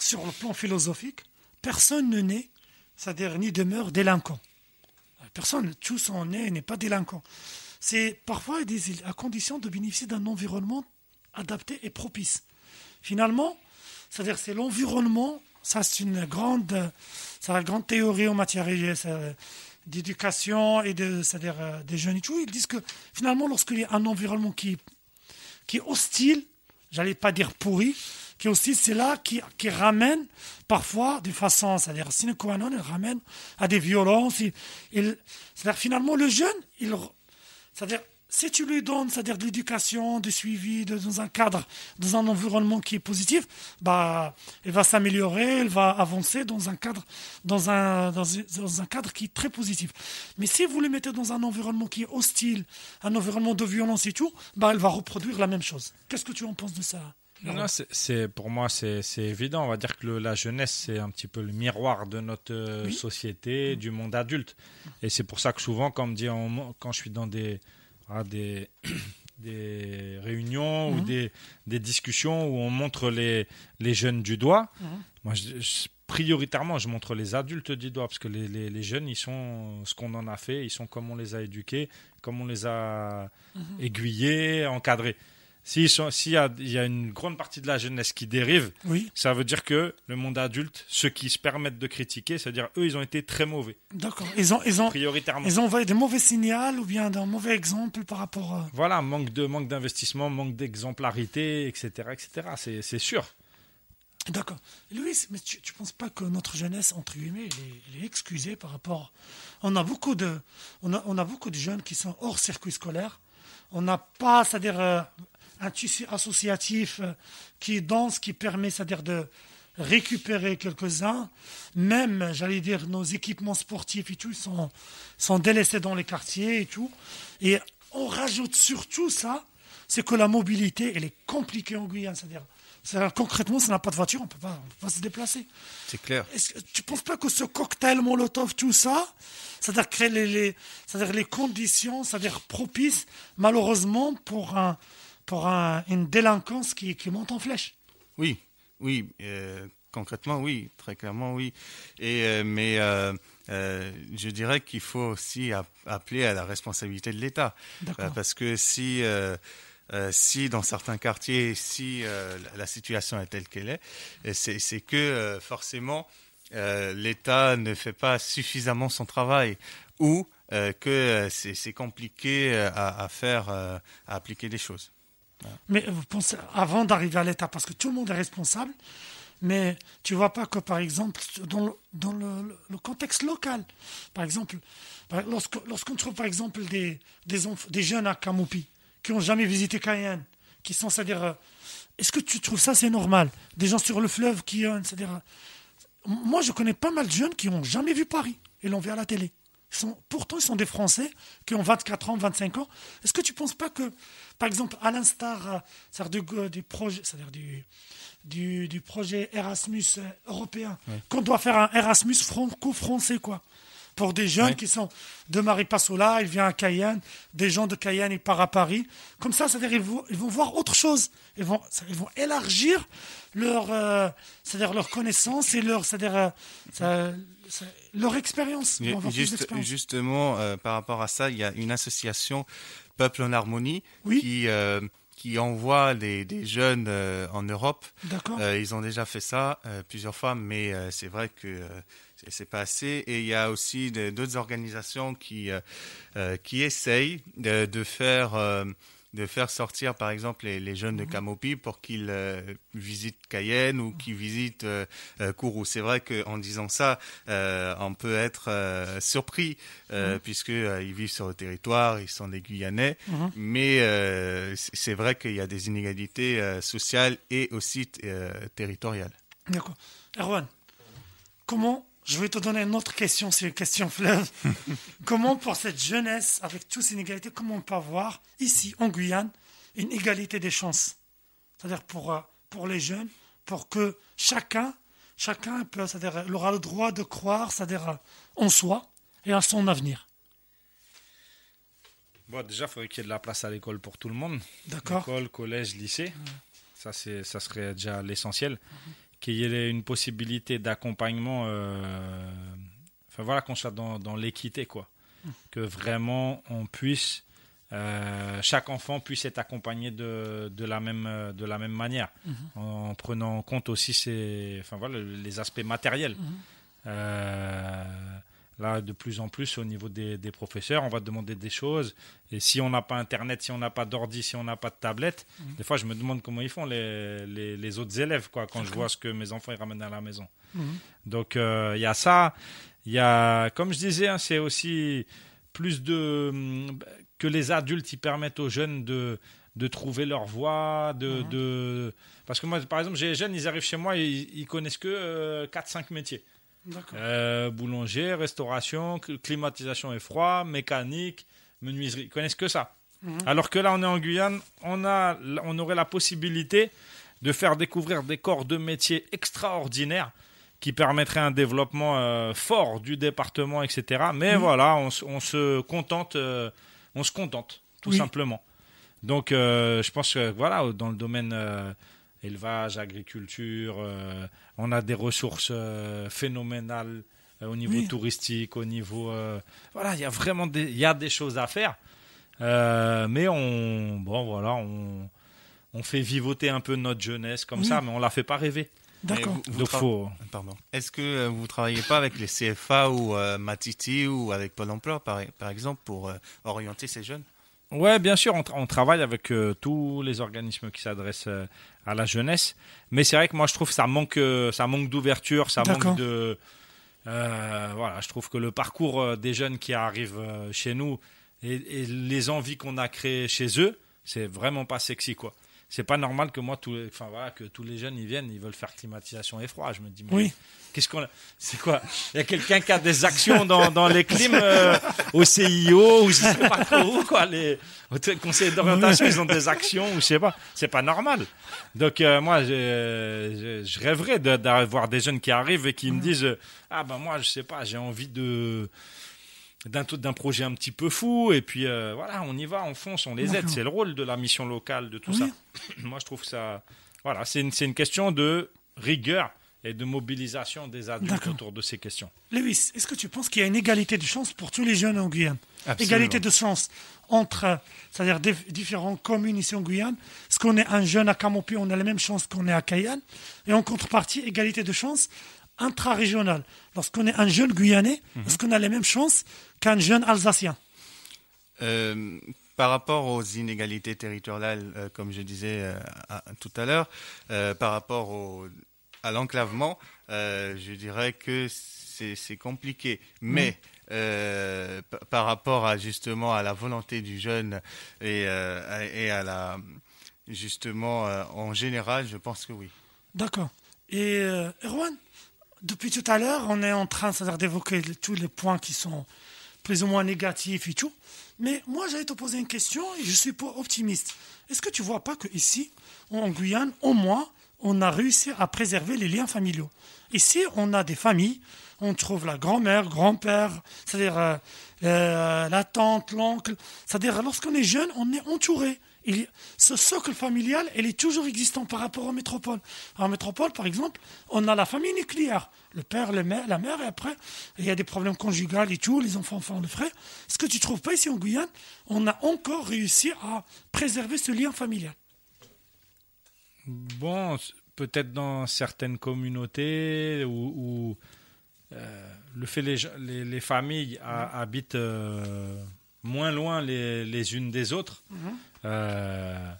sur le plan philosophique, personne ne naît, c'est-à-dire ni demeure délinquant. Personne, tous naît et n'est pas délinquant. C'est parfois des, à condition de bénéficier d'un environnement adapté et propice. Finalement, c'est-à-dire c'est l'environnement, ça c'est une grande, une grande théorie en matière euh, d'éducation et de, c'est-à-dire euh, des jeunes et tout. Ils disent que finalement, lorsqu'il y a un environnement qui qui est hostile, j'allais pas dire pourri, qui est hostile, c'est là qui, qui ramène parfois de façon, c'est-à-dire sine qua non, il ramène à des violences. il- c'est-à-dire finalement le jeune, il, re- c'est-à-dire si tu lui donnes, c'est-à-dire de l'éducation, du suivi, de- dans un cadre, dans un environnement qui est positif, bah, il va s'améliorer, il va avancer dans un cadre, dans un, dans, un- dans un cadre qui est très positif. Mais si vous le mettez dans un environnement qui est hostile, un environnement de violence et tout, bah, elle va reproduire la même chose. Qu'est-ce que tu en penses de ça Non, c'est- c'est pour moi c'est c'est évident. On va dire que le- la jeunesse c'est un petit peu le miroir de notre Oui. société, du monde adulte. Et c'est pour ça que souvent, quand, me dit, on- quand je suis dans des ah, des, [CLEARS THROAT] des réunions ou Mhm. des, des discussions où on montre les les jeunes du doigt, moi je- je- prioritairement je montre les adultes du doigt parce que les, les, les jeunes ils sont ce qu'on en a fait, ils sont comme on les a éduqués, comme on les a Mhm. aiguillés, encadrés. S'il y, a, y a une grande partie de la jeunesse qui dérive, Oui, ça veut dire que le monde adulte, ceux qui se permettent de critiquer, c'est-à-dire eux, ils ont été très mauvais, d'accord. Ils ont, ils ont, prioritairement. ils ont envoyé des mauvais signaux ou bien d'un mauvais exemple par rapport à... Voilà, manque de manque d'investissement, manque d'exemplarité, etc., etc. C'est c'est sûr. D'accord. Louis, mais tu ne penses pas que notre jeunesse, entre guillemets, elle est, elle est excusée par rapport... On a, beaucoup de, on, a, on a beaucoup de jeunes qui sont hors circuit scolaire. On n'a pas, c'est-à-dire, euh, un tissu associatif euh, qui danse, qui permet, c'est-à-dire, de récupérer quelques-uns. Même, j'allais dire, nos équipements sportifs et tout sont, sont délaissés dans les quartiers et tout. Et on rajoute surtout ça, c'est que la mobilité, elle est compliquée en Guyane. C'est-à-dire, c'est-à-dire, concrètement, si on n'a pas de voiture, on ne peut pas on peut pas se déplacer. C'est clair. Est-ce que tu ne penses pas que ce cocktail Molotov, tout ça, c'est-à-dire créer les, les- c'est-à-dire les conditions, c'est-à-dire propices, malheureusement, pour, un, pour un- une délinquance qui, qui monte en flèche Oui, oui, euh, concrètement, oui, très clairement, oui. Et, euh, mais euh, je dirais qu'il faut aussi app- appeler à la responsabilité de l'État. Parce que si, euh, si dans certains quartiers, si euh, la- situation est telle qu'elle est, c'est que euh, forcément l'État ne fait pas suffisamment son travail. ou que c'est compliqué à, à faire, à appliquer des choses. Mais vous pensez, avant d'arriver à l'État, parce que tout le monde est responsable, mais tu vois pas que, par exemple, dans le, dans le, contexte local, par exemple, lorsqu'on trouve, par exemple, des, des, jeunes à Kamoupi qui n'ont jamais visité Cayenne, qui sont, c'est-à-dire, euh, est-ce que tu trouves ça, c'est normal? Des gens sur le fleuve qui, euh, c'est-à-dire, euh, moi, je connais pas mal de jeunes qui n'ont jamais vu Paris et l'ont vu à la télé. Sont, pourtant, ils sont des Français qui ont 24 ans, 25 ans. Est-ce que tu ne penses pas que, par exemple, à l'instar euh, du, du projet, c'est-à-dire du, du, du projet Erasmus euh, européen, qu'on doit faire un Erasmus franco-français, quoi? Pour des jeunes Ouais. qui sont de Maripasoula, il vient à Cayenne, des gens de Cayenne, ils partent à Paris. Comme ça, c'est-à-dire ils vont, ils vont voir autre chose. Ils vont, ils vont élargir leur, euh, c'est-à-dire leur connaissance et leur, c'est-à-dire euh, ça- ça- leur expérience. Ils Juste, justement, euh, par rapport à ça, il y a une association Peuple en Harmonie Oui. qui, qui envoie des, des jeunes euh, en Europe. D'accord. Euh, ils ont déjà fait ça euh, plusieurs fois, mais c'est vrai que c'est- c'est pas assez. Et il y a aussi d'autres organisations qui, euh, euh, qui essayent de, de faire. euh, de faire sortir, par exemple, les, les jeunes de Mhm. Camopi pour qu'ils euh, visitent Cayenne ou qu'ils visitent Kourou. C'est vrai qu'en disant ça, on peut être surpris, euh, Mhm. puisque euh, ils vivent sur le territoire, ils sont des Guyanais, Mhm. mais c'est vrai qu'il y a des inégalités sociales et aussi territoriales. D'accord. Erwan, comment, je vais te donner une autre question, c'est une question fleuve. [LAUGHS] comment pour cette jeunesse, avec toutes ces inégalités, comment on peut avoir, ici, en Guyane, une égalité des chances? C'est-à-dire pour, euh, pour les jeunes, pour que chacun, chacun peut, c'est-à-dire, il aura le droit de croire, c'est-à-dire euh, en soi et à son avenir. Bon, déjà, il faudrait qu'il y ait de la place à l'école pour tout le monde. D'accord École, collège, lycée. Ça, c'est, ça serait déjà l'essentiel. Qu'il y ait une possibilité d'accompagnement. euh, Enfin voilà, qu'on soit dans, dans l'équité, quoi. Que vraiment on puisse. euh, chaque enfant puisse être accompagné de, de, la, même, de la même manière, en prenant en compte aussi ses, enfin, voilà, les aspects matériels. Euh, là, de plus en plus, au niveau des, des professeurs, on va demander des choses. Et si on n'a pas Internet, si on n'a pas d'ordi, si on n'a pas de tablette, des fois, je me demande comment ils font les, les, les autres élèves, quoi, quand je vois ce que mes enfants ils ramènent à la maison. Mhm. Donc, euh, il y a ça. Il y a, comme je disais, hein, c'est aussi plus de que les adultes ils permettent aux jeunes de de trouver leur voie, de, de... parce que moi, par exemple, j'ai les jeunes, ils arrivent chez moi, ils, ils connaissent que 4-5 métiers. Euh, boulanger, restauration, cl- climatisation et froid, mécanique, menuiserie. Ils connaissent que ça. Alors que là, on est en Guyane, on, a, on aurait la possibilité de faire découvrir des corps de métiers extraordinaires qui permettraient un développement euh, fort du département, etc. Mais voilà, on, se- on se contente, euh, on se contente, tout Oui. simplement. Donc, je pense que voilà, dans le domaine élevage, agriculture, euh, on a des ressources euh, phénoménales euh, au niveau Oui. touristique, au niveau euh, voilà, il y a vraiment des, il y a des choses à faire. Euh, mais on, bon voilà, on, on fait vivoter un peu notre jeunesse comme Oui. ça, mais on la fait pas rêver. D'accord. Donc faut, Pardon. Est-ce que vous travaillez pas avec les CFA ou euh, Matiti ou avec Pôle Emploi, par, par exemple, pour euh, orienter ces jeunes? Ouais, bien sûr, on, tra- on travaille avec euh, tous les organismes qui s'adressent euh, à la jeunesse, mais c'est vrai que moi je trouve que ça manque, euh, ça manque d'ouverture, ça manque de, voilà, je trouve que le parcours des jeunes qui arrivent chez nous et, et les envies qu'on a créées chez eux, c'est vraiment pas sexy quoi. C'est pas normal que moi, tous les, enfin voilà, que tous les jeunes ils viennent, ils veulent faire climatisation et froid. Je me dis, mais Oui. Qu'est-ce qu'on a C'est quoi? Il y a quelqu'un qui a des actions dans, dans les clims euh, au CIO ou je sais pas trop où quoi. Les au t- conseil d'orientation, ils ont des actions ou je sais pas. C'est pas normal. Donc euh, moi, je, je, je rêverais de- d'avoir des jeunes qui arrivent et qui me disent ah ben moi je sais pas, j'ai envie de d'un projet un petit peu fou et puis euh, voilà, on y va, on fonce, on les aide. C'est le rôle de la mission locale, de tout Oui. ça. [CLEARS THROAT] Moi, je trouve que ça, voilà, c'est une, question de rigueur et de mobilisation des adultes autour de ces questions. Lewis, est-ce que tu penses qu'il y a une égalité de chance pour tous les jeunes en Guyane? Absolument. Égalité de chance entre, c'est-à-dire dif- différentes communes ici en Guyane. Est-ce qu'on est un jeune à Camopi, on a la même chance qu'on est à Cayenne? Et en contrepartie, égalité de chance intra-régional. Lorsqu'on est un jeune Guyanais, Mhm. est-ce qu'on a les mêmes chances qu'un jeune Alsacien Euh, par rapport aux inégalités territoriales, euh, comme je disais euh, à- tout à l'heure, par rapport au, à l'enclavement, je dirais que c'est compliqué. Mais euh, p- par rapport à justement à la volonté du jeune et, euh, à- et à la justement euh, en général, je pense que oui. D'accord. Et Erwan, depuis tout à l'heure, on est en train d'évoquer tous les points qui sont plus ou moins négatifs et tout. Mais moi, j'allais te poser une question et je suis pas optimiste. Est-ce que tu vois pas qu'ici, en Guyane, au moins, on a réussi à préserver les liens familiaux? Ici, on a des familles, on trouve la grand-mère, grand-père, c'est-à-dire euh, euh, la tante, l'oncle. C'est-à-dire, lorsqu'on est jeune, on est entouré. Il ce socle familial, elle est toujours existant par rapport aux métropoles. En métropole, par exemple, on a la famille nucléaire. Le père, le mère, la mère, et après, il y a des problèmes conjugaux et tout, les enfants font le frère. Est-ce que tu trouves pas ici en Guyane, on a encore réussi à préserver ce lien familial Bon, peut-être dans certaines communautés où, où, euh, le fait les, gens- les, les familles a- habitent euh, moins loin les, les unes des autres. Euh,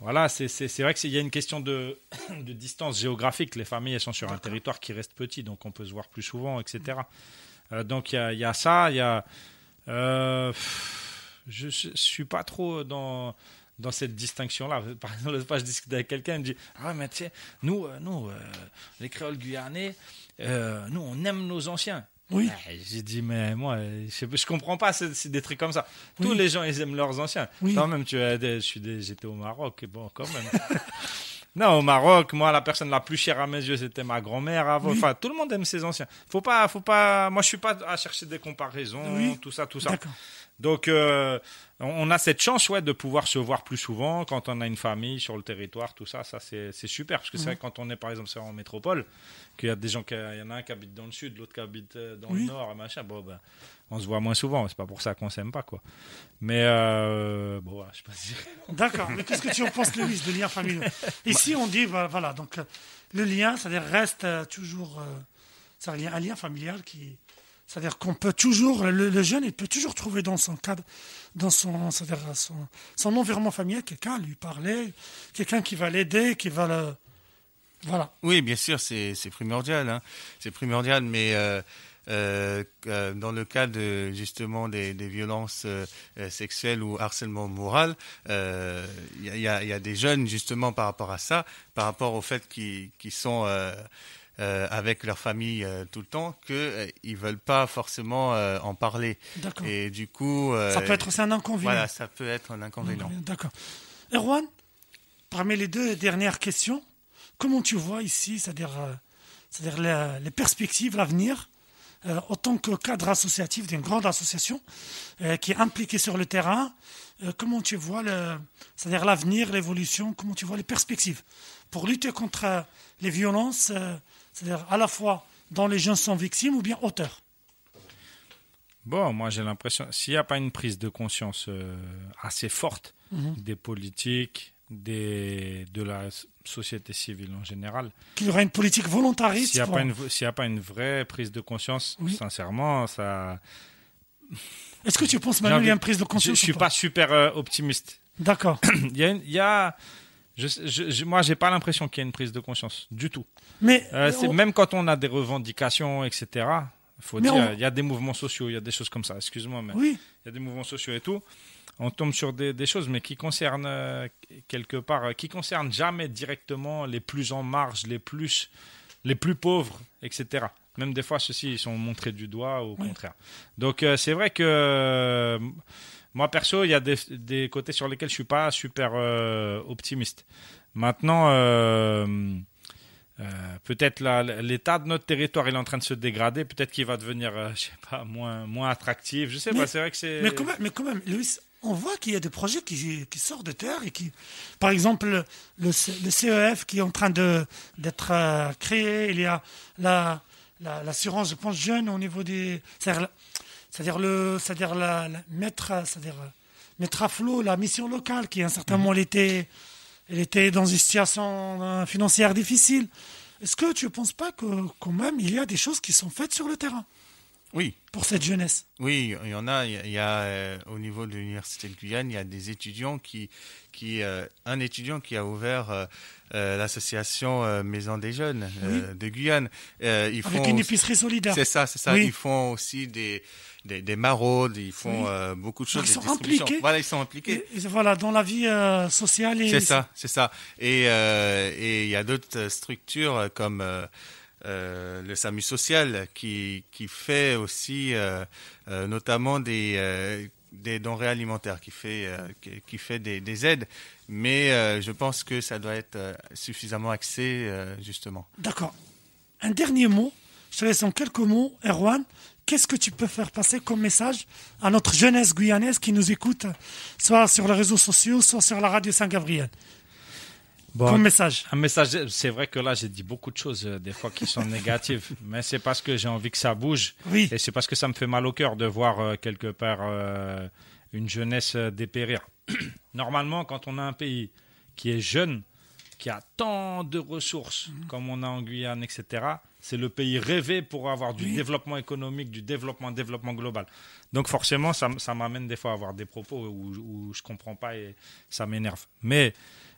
voilà, c'est vrai qu'il y a une question de, [COUGHS] de distance géographique. Les familles, elles sont sur un territoire qui reste petit, donc on peut se voir plus souvent, etc. Euh, donc il y y a ça, il y a... euh, je ne suis pas trop dans dans cette distinction-là. [LAUGHS] Par exemple, l'autre fois, je discutais avec quelqu'un, il me dit Ah, mais tu sais, nous, euh, nous euh, les créoles guyanais, euh, nous, on aime nos anciens. Oui. Ouais, J'ai dit, mais moi, je, je comprends pas c'est, des trucs comme ça. Tous les gens, ils aiment leurs anciens. Oui. Quand même, tu j'étais au Maroc, et bon, quand même. [LAUGHS] non, au Maroc, moi, la personne la plus chère à mes yeux, c'était ma grand-mère. avant. Oui. Enfin, tout le monde aime ses anciens. Faut pas, faut pas. Moi, je suis pas à chercher des comparaisons, tout ça, tout ça. D'accord. Donc, euh, on a cette chance ouais, de pouvoir se voir plus souvent quand on a une famille sur le territoire, tout ça. Ça, c'est c'est super. Parce que c'est vrai que quand on est, par exemple, c'est en métropole, qu'il y a des gens, qui, il y en a un qui habite dans le sud, l'autre qui habite euh, dans Oui. le nord, machin. Bon, ben, on se voit moins souvent. C'est pas pour ça qu'on s'aime pas, quoi. Mais, euh, bon, voilà, je sais pas si. [LAUGHS] D'accord. Mais qu'est-ce que tu en penses, Louis, de lien familial? Ici, on dit, voilà, voilà, donc le lien, c'est-à-dire reste euh, toujours, euh, c'est-à-dire un lien familial qui, c'est-à-dire qu'on peut toujours, le, jeune, il peut toujours trouver dans son cadre, dans son, c'est-à-dire son, environnement familial, quelqu'un à lui parler, quelqu'un qui va l'aider, qui va le, voilà. Oui, bien sûr, c'est primordial. Hein. C'est primordial, mais euh, euh, euh, dans le cas de justement des, violences sexuelles ou harcèlement moral, il y, a, des jeunes justement par rapport à ça, par rapport au fait qu'ils sont euh, euh, avec leur famille euh, tout le temps, qu'ils ne veulent pas forcément euh, en parler. D'accord. Et du coup, euh, Ça peut être aussi un inconvénient. voilà, ça peut être un inconvénient. D'accord. Erwan, parmi les deux dernières questions, comment tu vois ici, c'est-à-dire, euh, c'est-à-dire les, perspectives, l'avenir, euh, en tant que cadre associatif d'une grande association euh, qui est impliquée sur le terrain, euh, comment tu vois le, c'est-à-dire l'avenir, l'évolution, comment tu vois les perspectives pour lutter contre euh, les violences, euh, c'est-à-dire à la fois dans les jeunes sont victimes ou bien auteurs. Bon, moi j'ai l'impression, s'il n'y a pas une prise de conscience euh, assez forte Mhm. des politiques, des, de la société civile en général, Qu'il y aura une politique volontariste. s'il n'y a, pas une y a pas une vraie prise de conscience, Oui. sincèrement, ça. Est-ce que tu penses maintenant qu'il y a une prise de Je conscience ne suis pas? super euh, optimiste. D'accord. [CLEARS THROAT] Il y a, une- il y a je, je, je- moi, j'ai pas l'impression qu'il y ait une prise de conscience du tout. Mais Euh, c'est- on- Même quand on a des revendications, etc. Il faut Mais dire, on- il y a des mouvements sociaux, il y a des choses comme ça. Excuse-moi, mais oui, il y a des mouvements sociaux et tout. On tombe sur des, des choses, mais qui concernent euh, quelque part, euh, qui concernent jamais directement les plus en marge, les plus, les plus pauvres, etc. Même des fois, ceux-ci ils sont montrés du doigt, au Oui. contraire. Donc c'est vrai que moi perso, il y a des, des côtés sur lesquels je suis pas super euh, optimiste. Maintenant. euh, euh, peut-être l'état de notre territoire il est en train de se dégrader, peut-être qu'il va devenir, je sais pas, moins, moins attractif. Je sais Mais- pas, c'est vrai que c'est. mais quand même, mais quand même, Louis, on voit qu'il y a des projets qui, qui sortent de terre et qui, par exemple, le, CEF qui est en train d'être créé. Il y a la la- l'assurance, je pense, jeune au niveau des, c'est-à-dire, le, c'est-à-dire la, la- mettre, à- c'est-à-dire mettre à flot la mission locale qui, à un certain moment, elle était, elle était dans une situation euh, financière difficile. Est-ce que tu ne penses pas que quand même il y a des choses qui sont faites sur le terrain? Oui, pour cette jeunesse Oui, il y en a. Il y a, euh, au niveau de l'université de Guyane, il y a des étudiants qui, qui euh, un étudiant qui a ouvert euh, l'association Maison des Jeunes de Guyane. Avec une épicerie solidaire. C'est ça, c'est ça. Oui. Ils font aussi des des, des maraudes, ils font Oui. beaucoup de choses. Donc, ils sont impliqués. Voilà, ils sont impliqués. Et- et voilà, dans la vie sociale. Et C'est ça, c'est ça. Et et il y a d'autres structures comme euh, le SAMU social qui qui fait aussi euh, euh, notamment des des denrées alimentaires, qui fait qui, fait des, des aides. Mais je pense que ça doit être suffisamment axé justement. D'accord. Un dernier mot. Je te laisse en quelques mots, Erwan. Qu'est-ce que tu peux faire passer comme message à notre jeunesse guyanaise qui nous écoute, soit sur les réseaux sociaux, soit sur la radio Saint-Gabriel? Bon, Comme message. Un message, c'est vrai que là, j'ai dit beaucoup de choses, euh, des fois, qui sont [LAUGHS] négatives, mais c'est parce que j'ai envie que ça bouge. Oui. Et c'est parce que ça me fait mal au cœur de voir euh, quelque part euh, une jeunesse dépérir. [CLEARS THROAT] Normalement, quand on a un pays qui est jeune, qui a tant de ressources Mhm. comme on a en Guyane, etc., c'est le pays rêvé pour avoir du Oui. développement économique, du développement, développement global. Donc forcément, ça, ça m'amène des fois à avoir des propos où, où je comprends pas et ça m'énerve. Mais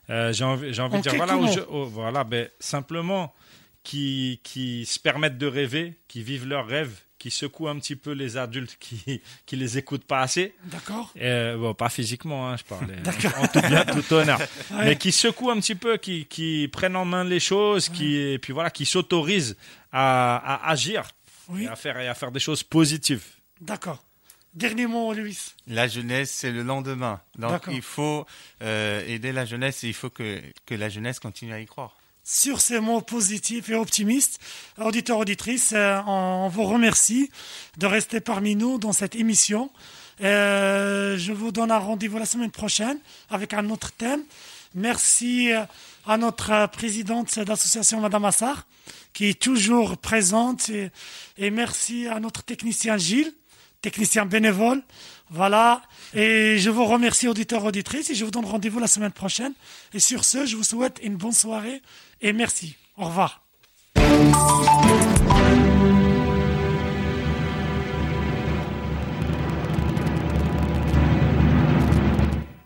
euh, j'ai envie, de dire, voilà, je- oh, voilà ben, simplement qui, qui se permettent de rêver, qui vivent leurs rêves, qui secouent un petit peu les adultes qui [LAUGHS] qui les écoutent pas assez. D'accord Euh, bon, pas physiquement, hein, je parlais D'accord. en tout bien, tout honneur. [LAUGHS] Ouais. Mais qui secouent un petit peu, qui, qui prennent en main les choses, qui, et puis voilà, qui s'autorisent à, à agir Oui. et, à faire, et à faire des choses positives. D'accord. Dernier mot, Louis. La jeunesse, c'est le lendemain. Donc il faut euh, aider la jeunesse et il faut que que la jeunesse continue à y croire. Sur ces mots positifs et optimistes, auditeurs, auditrices, euh, on vous remercie de rester parmi nous dans cette émission. Euh, je vous donne un rendez-vous la semaine prochaine avec un autre thème. Merci euh, à notre présidente d'association, Madame Assar, qui est toujours présente. Et, et merci à notre technicien Gilles, technicien bénévole. Voilà. Et je vous remercie, auditeurs, auditrices, et je vous donne rendez-vous la semaine prochaine. Et sur ce, je vous souhaite une bonne soirée et merci. Au revoir.